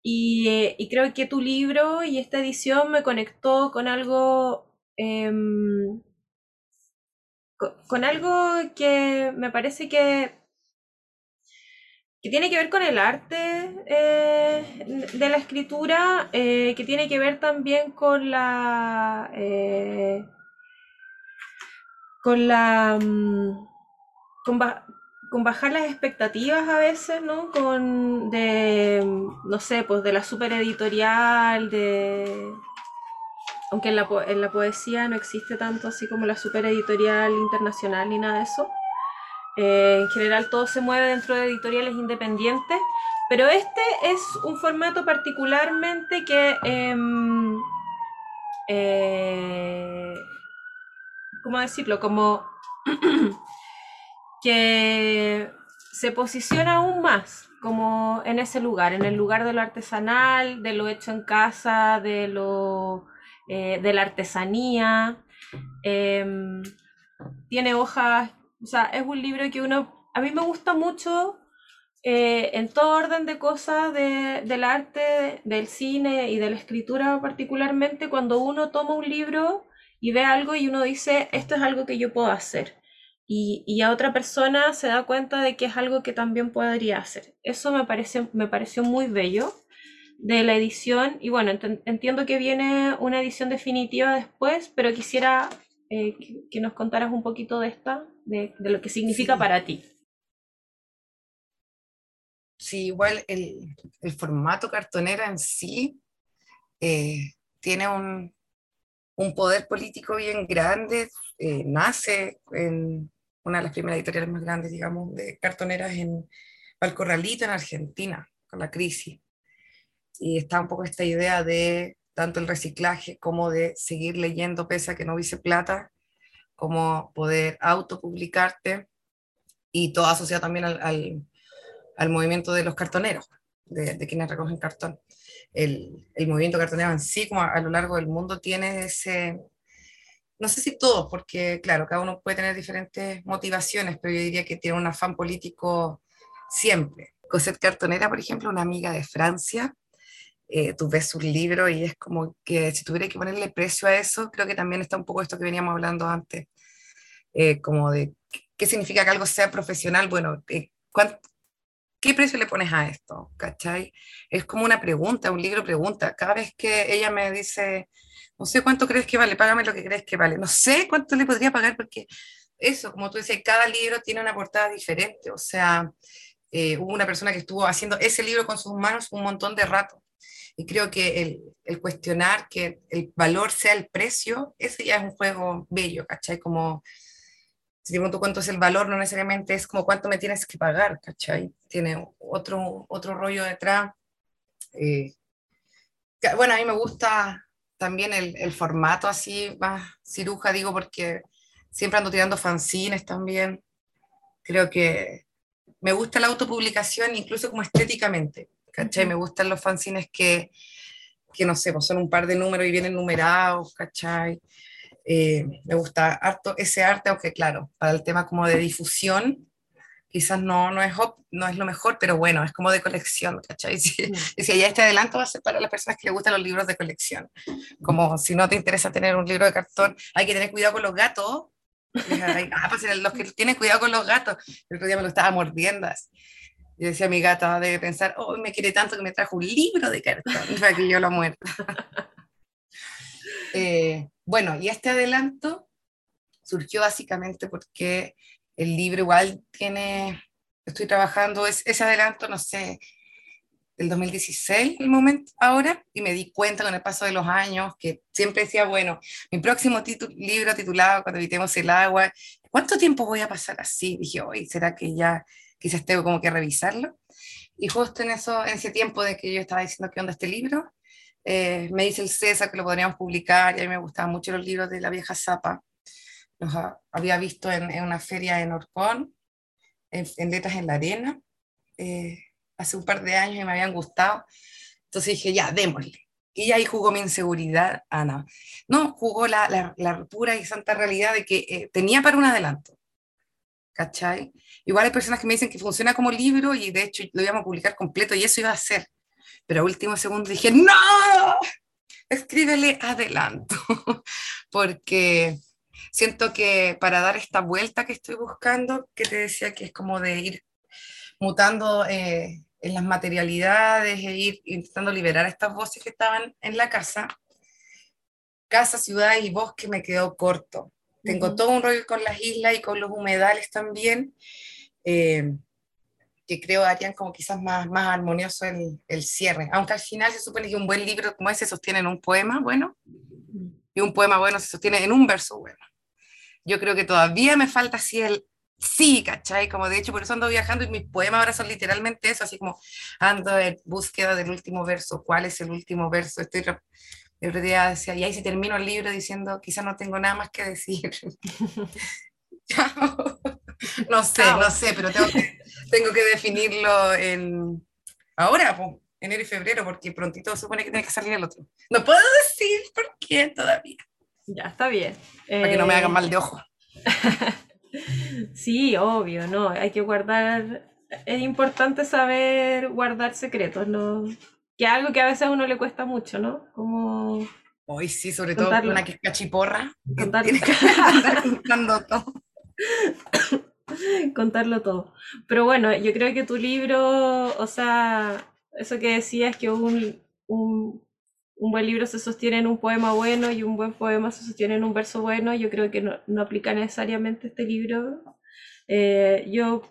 Y, y, creo que tu libro y esta edición me conectó con algo em, con, algo que me parece que, que tiene que ver con el arte eh, de la escritura, eh, que tiene que ver también con la... Eh, con la... Mm, con, bajar las expectativas a veces, ¿no? Con de, no sé, pues de la super editorial, de, aunque en la, en la poesía no existe tanto así como la super editorial internacional ni nada de eso. Eh, en general todo se mueve dentro de editoriales independientes, pero este es un formato particularmente que, em, eh, ¿cómo decirlo? Como que se posiciona aún más como en ese lugar, en el lugar de lo artesanal, de lo hecho en casa, de lo eh, de la artesanía. Em, tiene hojas, o sea, es un libro que uno, a mí me gusta mucho eh, en todo orden de cosas del arte, del cine y de la escritura particularmente, cuando uno toma un libro y ve algo y uno dice, esto es algo que yo puedo hacer. Y, y, a otra persona se da cuenta de que es algo que también podría hacer. Eso me, parece, me pareció muy bello de la edición. Y bueno, entiendo que viene una edición definitiva después, pero quisiera eh, que, nos contaras un poquito de esta, de, lo que significa para ti. Sí, igual el, formato cartonera en sí eh, tiene un, poder político bien grande, eh, nace en una de las primeras editoriales más grandes, digamos, de cartoneras en Valcorralito, en Argentina, con la crisis y está un poco esta idea de tanto el reciclaje como de seguir leyendo pese a que no hubiese plata, como poder autopublicarte y todo asociado también al, al, movimiento de los cartoneros, de, de quienes recogen cartón. El, el, movimiento cartonero en sí, como a, lo largo del mundo, tiene ese, no sé si todos, porque claro, cada uno puede tener diferentes motivaciones, pero yo diría que tiene un afán político siempre. Cosette Cartonera, por ejemplo, una amiga de Francia, eh, tú ves sus libros y es como que si tuviera que ponerle precio a eso, creo que también está un poco esto que veníamos hablando antes, eh, como de qué significa que algo sea profesional, bueno, eh, ¿qué precio le pones a esto? ¿Cachai? Es como una pregunta, un libro pregunta. Cada vez que ella me dice, no sé cuánto crees que vale, págame lo que crees que vale, no sé cuánto le podría pagar porque eso, como tú decías, cada libro tiene una portada diferente, o sea, hubo una persona que estuvo haciendo ese libro con sus manos un montón de rato. Y creo que el, el, cuestionar que el valor sea el precio, ese ya es un juego bello, ¿cachai? Como, si te pregunto cuánto es el valor, no necesariamente es como cuánto me tienes que pagar, ¿cachai? Tiene otro, otro rollo detrás. Eh, bueno, a mí me gusta también el, el, formato así, más ciruja, digo, porque siempre ando tirando fanzines también. Creo que me gusta la autopublicación incluso como estéticamente. ¿Cachai? Me gustan los fanzines que, que, no sé, pues son un par de números y vienen numerados, ¿cachai? Eh, me gusta harto ese arte, aunque claro, para el tema como de difusión, quizás no, no, es, no es lo mejor, pero bueno, es como de colección, ¿cachai? Si, si ya este adelanto va a ser para las personas que les gustan los libros de colección. Como si no te interesa tener un libro de cartón, hay que tener cuidado con los gatos. Ah, pues los que tienen cuidado con los gatos, el otro día me lo estaba mordiendo. Yo decía, mi gata debe pensar, oh, me quiere tanto que me trajo un libro de cartón para que yo lo muerta. Eh, bueno, y este adelanto surgió básicamente porque el libro igual tiene, estoy trabajando es, ese adelanto, no sé, del 2016, el momento ahora, y me di cuenta con el paso de los años que siempre decía, bueno, mi próximo libro titulado Cuando evitemos el agua, ¿cuánto tiempo voy a pasar así? Dije, hoy, ¿será que ya quizás tengo como que revisarlo. Y justo en, eso, en ese tiempo de que yo estaba diciendo qué onda este libro, eh, me dice el César que lo podríamos publicar y a mí me gustaban mucho los libros de la vieja Zapa. Los había visto en, en, una feria en Orcón en, Letras en la Arena eh, hace un par de años y me habían gustado. Entonces dije, ya, démosle. Y ahí jugó mi inseguridad, Ana. No, jugó la, la, pura y santa realidad de que eh, tenía para un adelanto. ¿Cachai? Igual hay personas que me dicen que funciona como libro y de hecho lo íbamos a publicar completo y eso iba a ser. Pero a último segundo dije, no, escríbele adelanto. Porque siento que para dar esta vuelta que estoy buscando, que te decía que es como de ir mutando eh, en las materialidades e ir intentando liberar estas voces que estaban en la casa, casa, ciudad y bosque me quedó corto. Tengo todo un rollo con las islas y con los humedales también, eh, que creo harían como quizás más, más armonioso el, el, cierre. Aunque al final se supone que un buen libro como ese sostiene en un poema bueno, y un poema bueno se sostiene en un verso bueno. Yo creo que todavía me falta así el sí, ¿cachai? Como de hecho por eso ando viajando y mis poemas ahora son literalmente eso, así como ando en búsqueda del último verso, ¿cuál es el último verso? Estoy de verdad decía, y ahí si termino el libro diciendo, quizás no tengo nada más que decir. no sé, no sé, pero tengo que, tengo que definirlo en ahora, pues, enero y febrero, porque prontito se supone que tiene que salir el otro. No puedo decir por qué todavía. Ya, está bien. Para que no me hagan mal de ojo. Sí, obvio, no, hay que guardar, es importante saber guardar secretos, ¿no? Que es algo que a veces a uno le cuesta mucho, ¿no? Como... Hoy sí, sobre todo una que es cachiporra, contando todo. Contarlo todo. Pero bueno, yo creo que tu libro, o sea, eso que decías que un, un un buen libro se sostiene en un poema bueno y un buen poema se sostiene en un verso bueno, yo creo que no, aplica necesariamente este libro. Eh, yo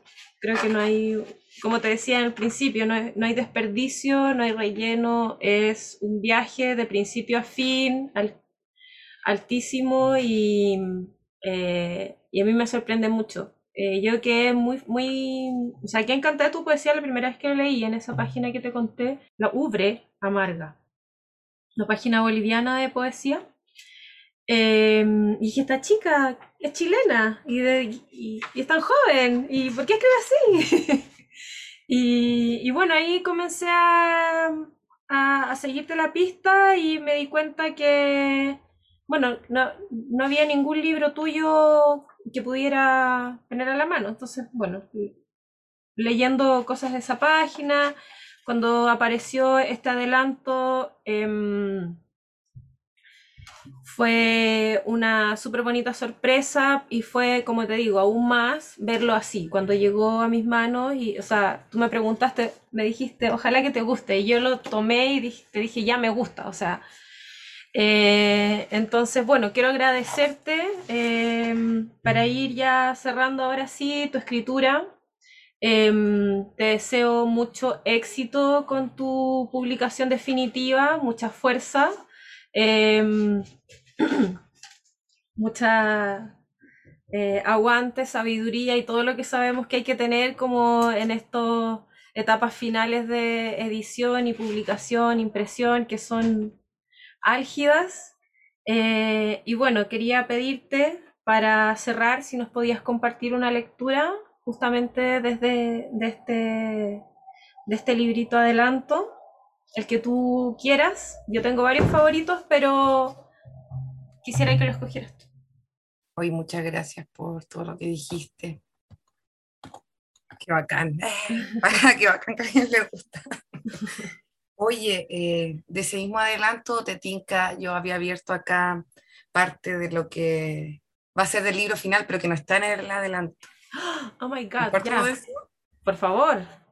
creo que no hay, como te decía en el principio, no hay, desperdicio, no hay relleno, es un viaje de principio a fin, altísimo y, eh, y, a mí me sorprende mucho. Eh, yo que muy, muy, o sea, que encanté tu poesía la primera vez que lo leí en esa página que te conté, la Ubre Amarga una página boliviana de poesía. Em, y dije, esta chica es chilena y, y, es tan joven, ¿y por qué escribe así? y, bueno, ahí comencé a, a, seguirte la pista y me di cuenta que, bueno, no, no, había ningún libro tuyo que pudiera tener a la mano. Entonces, bueno, leyendo cosas de esa página, cuando apareció este adelanto, em, fue una súper bonita sorpresa y fue, como te digo, aún más verlo así, cuando llegó a mis manos y, o sea, tú me preguntaste, me dijiste, ojalá que te guste, y yo lo tomé y te dije, ya me gusta, o sea, eh, entonces, bueno, quiero agradecerte em, para ir ya cerrando ahora sí tu escritura. Em, te deseo mucho éxito con tu publicación definitiva, mucha fuerza, em, mucha eh, aguante, sabiduría y todo lo que sabemos que hay que tener como en estas etapas finales de edición y publicación, impresión, que son álgidas. Eh, y bueno, quería pedirte para cerrar si nos podías compartir una lectura justamente desde de este, de este librito adelanto, el que tú quieras. Yo tengo varios favoritos, pero quisiera que lo escogieras tú. Hoy muchas gracias por todo lo que dijiste. Qué bacán. Qué bacán que a alguien le gusta. Oye, eh, de ese mismo adelanto, Tetinka, yo había abierto acá parte de lo que va a ser del libro final, pero que no está en el adelanto. Oh my God, Por favor.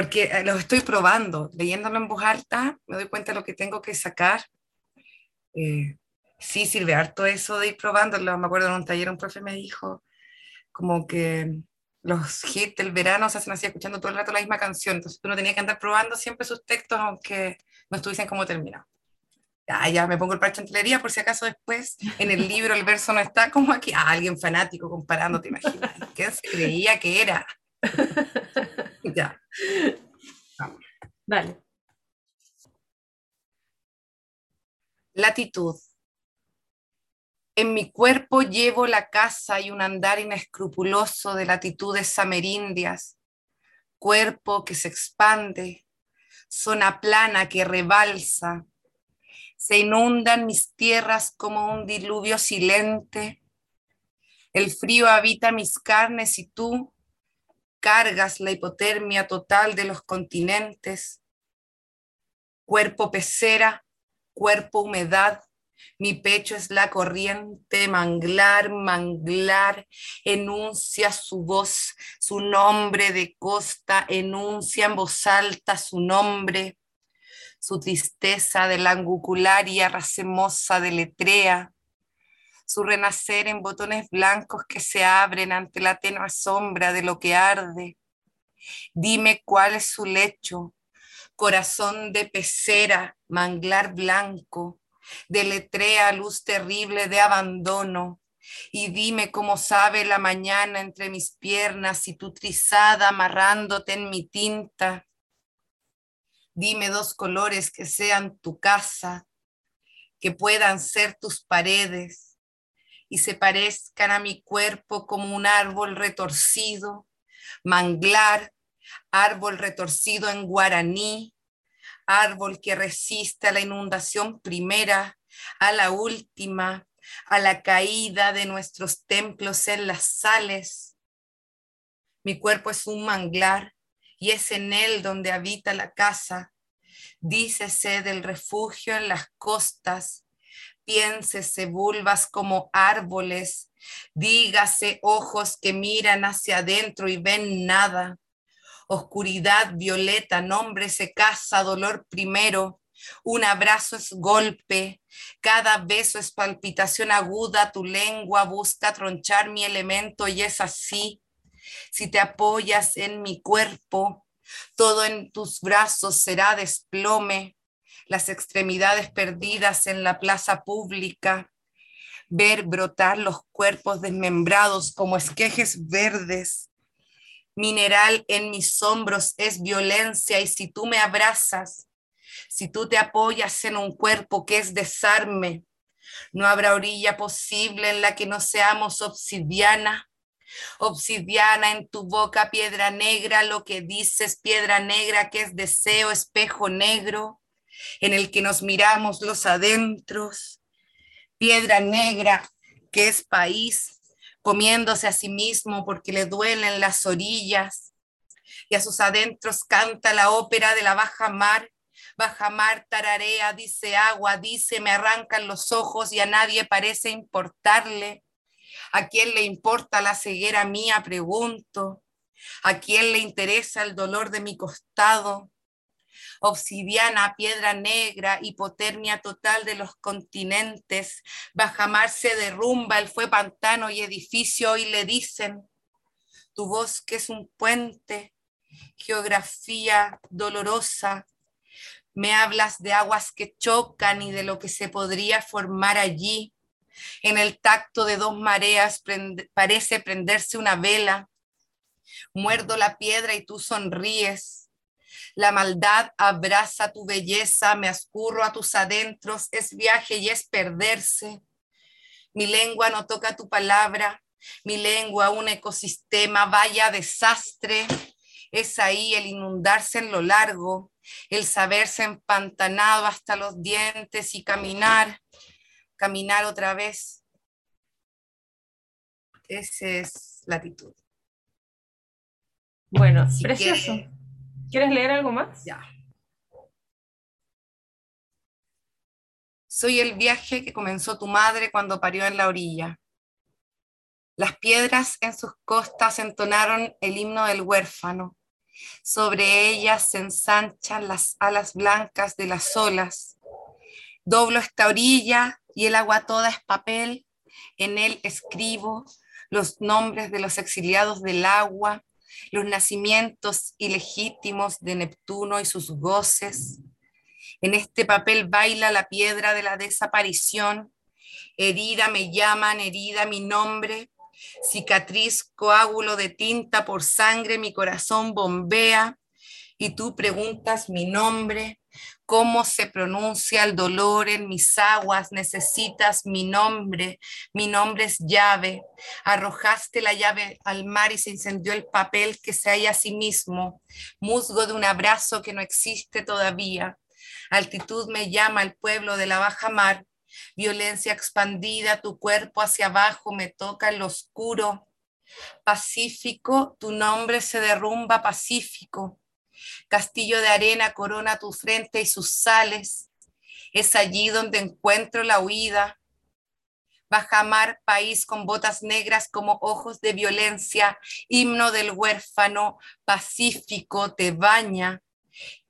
Porque eh, lo estoy probando, leyéndolo en voz alta, me doy cuenta de lo que tengo que sacar. Eh, sí, sirve harto eso de ir probándolo. Me acuerdo en un taller un profe me dijo como que los hits del verano se hacen así escuchando todo el rato la misma canción, entonces uno tenía que andar probando siempre sus textos aunque no estuviesen como terminados. Ah, ya me pongo el parche en por si acaso después en el libro el verso no está como aquí, ah, alguien fanático comparando, te imaginas, ¿qué se creía que era? ya. Vale. Latitud. En mi cuerpo llevo la casa y un andar inescrupuloso de latitudes amerindias, cuerpo que se expande, zona plana que rebalsa, se inundan mis tierras como un diluvio silente, el frío habita mis carnes y tú cargas la hipotermia total de los continentes, cuerpo pecera, cuerpo humedad, mi pecho es la corriente, manglar, manglar, enuncia su voz, su nombre de costa, enuncia en voz alta su nombre, su tristeza de la angukularia racemosa de letrea, su renacer en botones blancos que se abren ante la tenue sombra de lo que arde. Dime cuál es su lecho, corazón de pecera, manglar blanco, deletrea luz terrible de abandono, y dime cómo sabe la mañana entre mis piernas y tu trizada amarrándote en mi tinta. Dime dos colores que sean tu casa, que puedan ser tus paredes y se parezcan a mi cuerpo como un árbol retorcido, manglar, árbol retorcido en guaraní, árbol que resiste a la inundación primera, a la última, a la caída de nuestros templos en las sales. Mi cuerpo es un manglar y es en él donde habita la casa. Dícese del refugio en las costas, piénsese vulvas como árboles, dígase ojos que miran hacia adentro y ven nada. Oscuridad violeta, nombre se casa, dolor primero, un abrazo es golpe, cada beso es palpitación aguda, tu lengua busca tronchar mi elemento y es así. Si te apoyas en mi cuerpo, todo en tus brazos será desplome, las extremidades perdidas en la plaza pública, ver brotar los cuerpos desmembrados como esquejes verdes, mineral en mis hombros es violencia y si tú me abrazas, si tú te apoyas en un cuerpo que es desarme, no habrá orilla posible en la que no seamos obsidiana. Obsidiana en tu boca, piedra negra, lo que dices, piedra negra que es deseo, espejo negro, en el que nos miramos los adentros. Piedra negra que es país, comiéndose a sí mismo porque le duelen las orillas, y a sus adentros canta la ópera de la baja mar. Baja mar tararea, dice agua, dice, me arrancan los ojos y a nadie parece importarle. ¿A quién le importa la ceguera mía? Pregunto. ¿A quién le interesa el dolor de mi costado? Obsidiana, piedra negra, hipotermia total de los continentes, bajamar se derrumba, él fue pantano y edificio, y le dicen, tu bosque es un puente, geografía dolorosa, me hablas de aguas que chocan y de lo que se podría formar allí. En el tacto de dos mareas parece prenderse una vela. Muerdo la piedra y tú sonríes. La maldad abraza tu belleza, me escurro a tus adentros, es viaje y es perderse. Mi lengua no toca tu palabra, mi lengua un ecosistema, vaya desastre. Es ahí el inundarse en lo largo, el saberse empantanado hasta los dientes y caminar, caminar otra vez. Esa es la actitud. Bueno, precioso. ¿Quieres leer algo más? Ya. Soy el viaje que comenzó tu madre cuando parió en la orilla. Las piedras en sus costas entonaron el himno del huérfano. Sobre ellas se ensanchan las alas blancas de las olas. Doblo esta orilla y el agua toda es papel. En él escribo los nombres de los exiliados del agua, los nacimientos ilegítimos de Neptuno y sus goces. En este papel baila la piedra de la desaparición. Herida me llaman, herida mi nombre. Cicatriz, coágulo de tinta por sangre, mi corazón bombea. Y tú preguntas mi nombre. Cómo se pronuncia el dolor en mis aguas, necesitas mi nombre, mi nombre es llave, arrojaste la llave al mar y se incendió el papel que se halla a sí mismo, musgo de un abrazo que no existe todavía, altitud me llama el pueblo de la baja mar, violencia expandida, tu cuerpo hacia abajo me toca el oscuro, pacífico, tu nombre se derrumba pacífico, Castillo de arena corona tu frente y sus sales. Es allí donde encuentro la huida. Bajamar, país con botas negras como ojos de violencia, himno del huérfano, pacífico, te baña.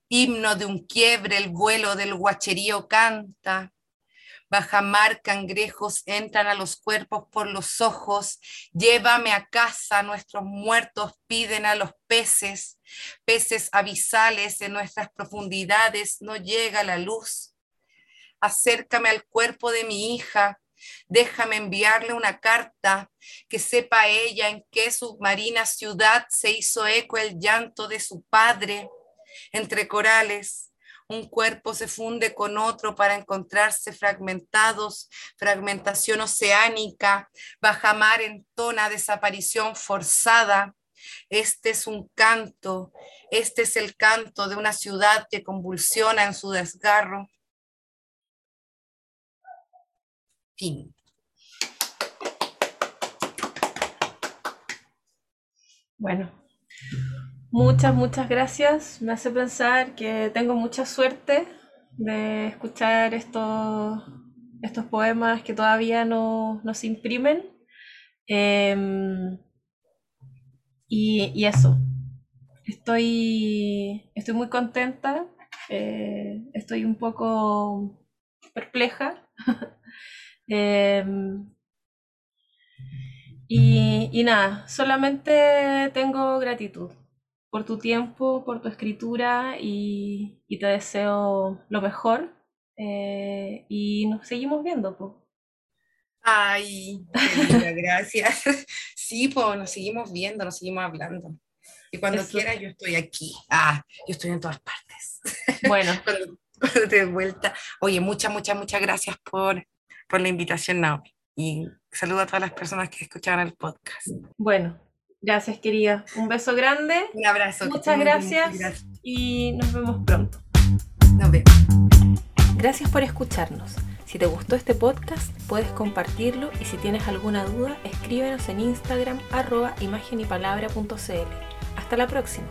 Himno de un quiebre, el vuelo del guacherío canta. Bajamar, cangrejos entran a los cuerpos por los ojos. Llévame a casa, nuestros muertos piden a los peces. Peces abisales en nuestras profundidades no llega la luz. Acércame al cuerpo de mi hija. Déjame enviarle una carta que sepa ella en qué submarina ciudad se hizo eco el llanto de su padre entre corales un cuerpo se funde con otro para encontrarse fragmentados, fragmentación oceánica, bajamar entona desaparición forzada. Este es un canto, este es el canto de una ciudad que convulsiona en su desgarro. Fin. Bueno, Muchas, muchas gracias. Me hace pensar que tengo mucha suerte de escuchar estos, estos poemas que todavía no, se imprimen. Em, y, eso. Estoy, estoy muy contenta. Eh, estoy un poco perpleja. Em, y, y nada, solamente tengo gratitud por tu tiempo, por tu escritura y, te deseo lo mejor. Eh, y nos seguimos viendo. pues. Ay, gracias. Sí, pues nos seguimos viendo, nos seguimos hablando. Y cuando quieras, yo estoy aquí. Ah, yo estoy en todas partes. Bueno. cuando, te de vuelta. Oye, muchas, muchas, muchas gracias por, por la invitación, Naomi. Y saludo a todas las personas que escuchaban el podcast. Bueno, Gracias, querida. Un beso grande. Un abrazo. Muchas gracias, y nos vemos pronto. Nos vemos. Gracias por escucharnos. Si te gustó este podcast, puedes compartirlo y si tienes alguna duda, escríbenos en Instagram arroba imagen Hasta la próxima.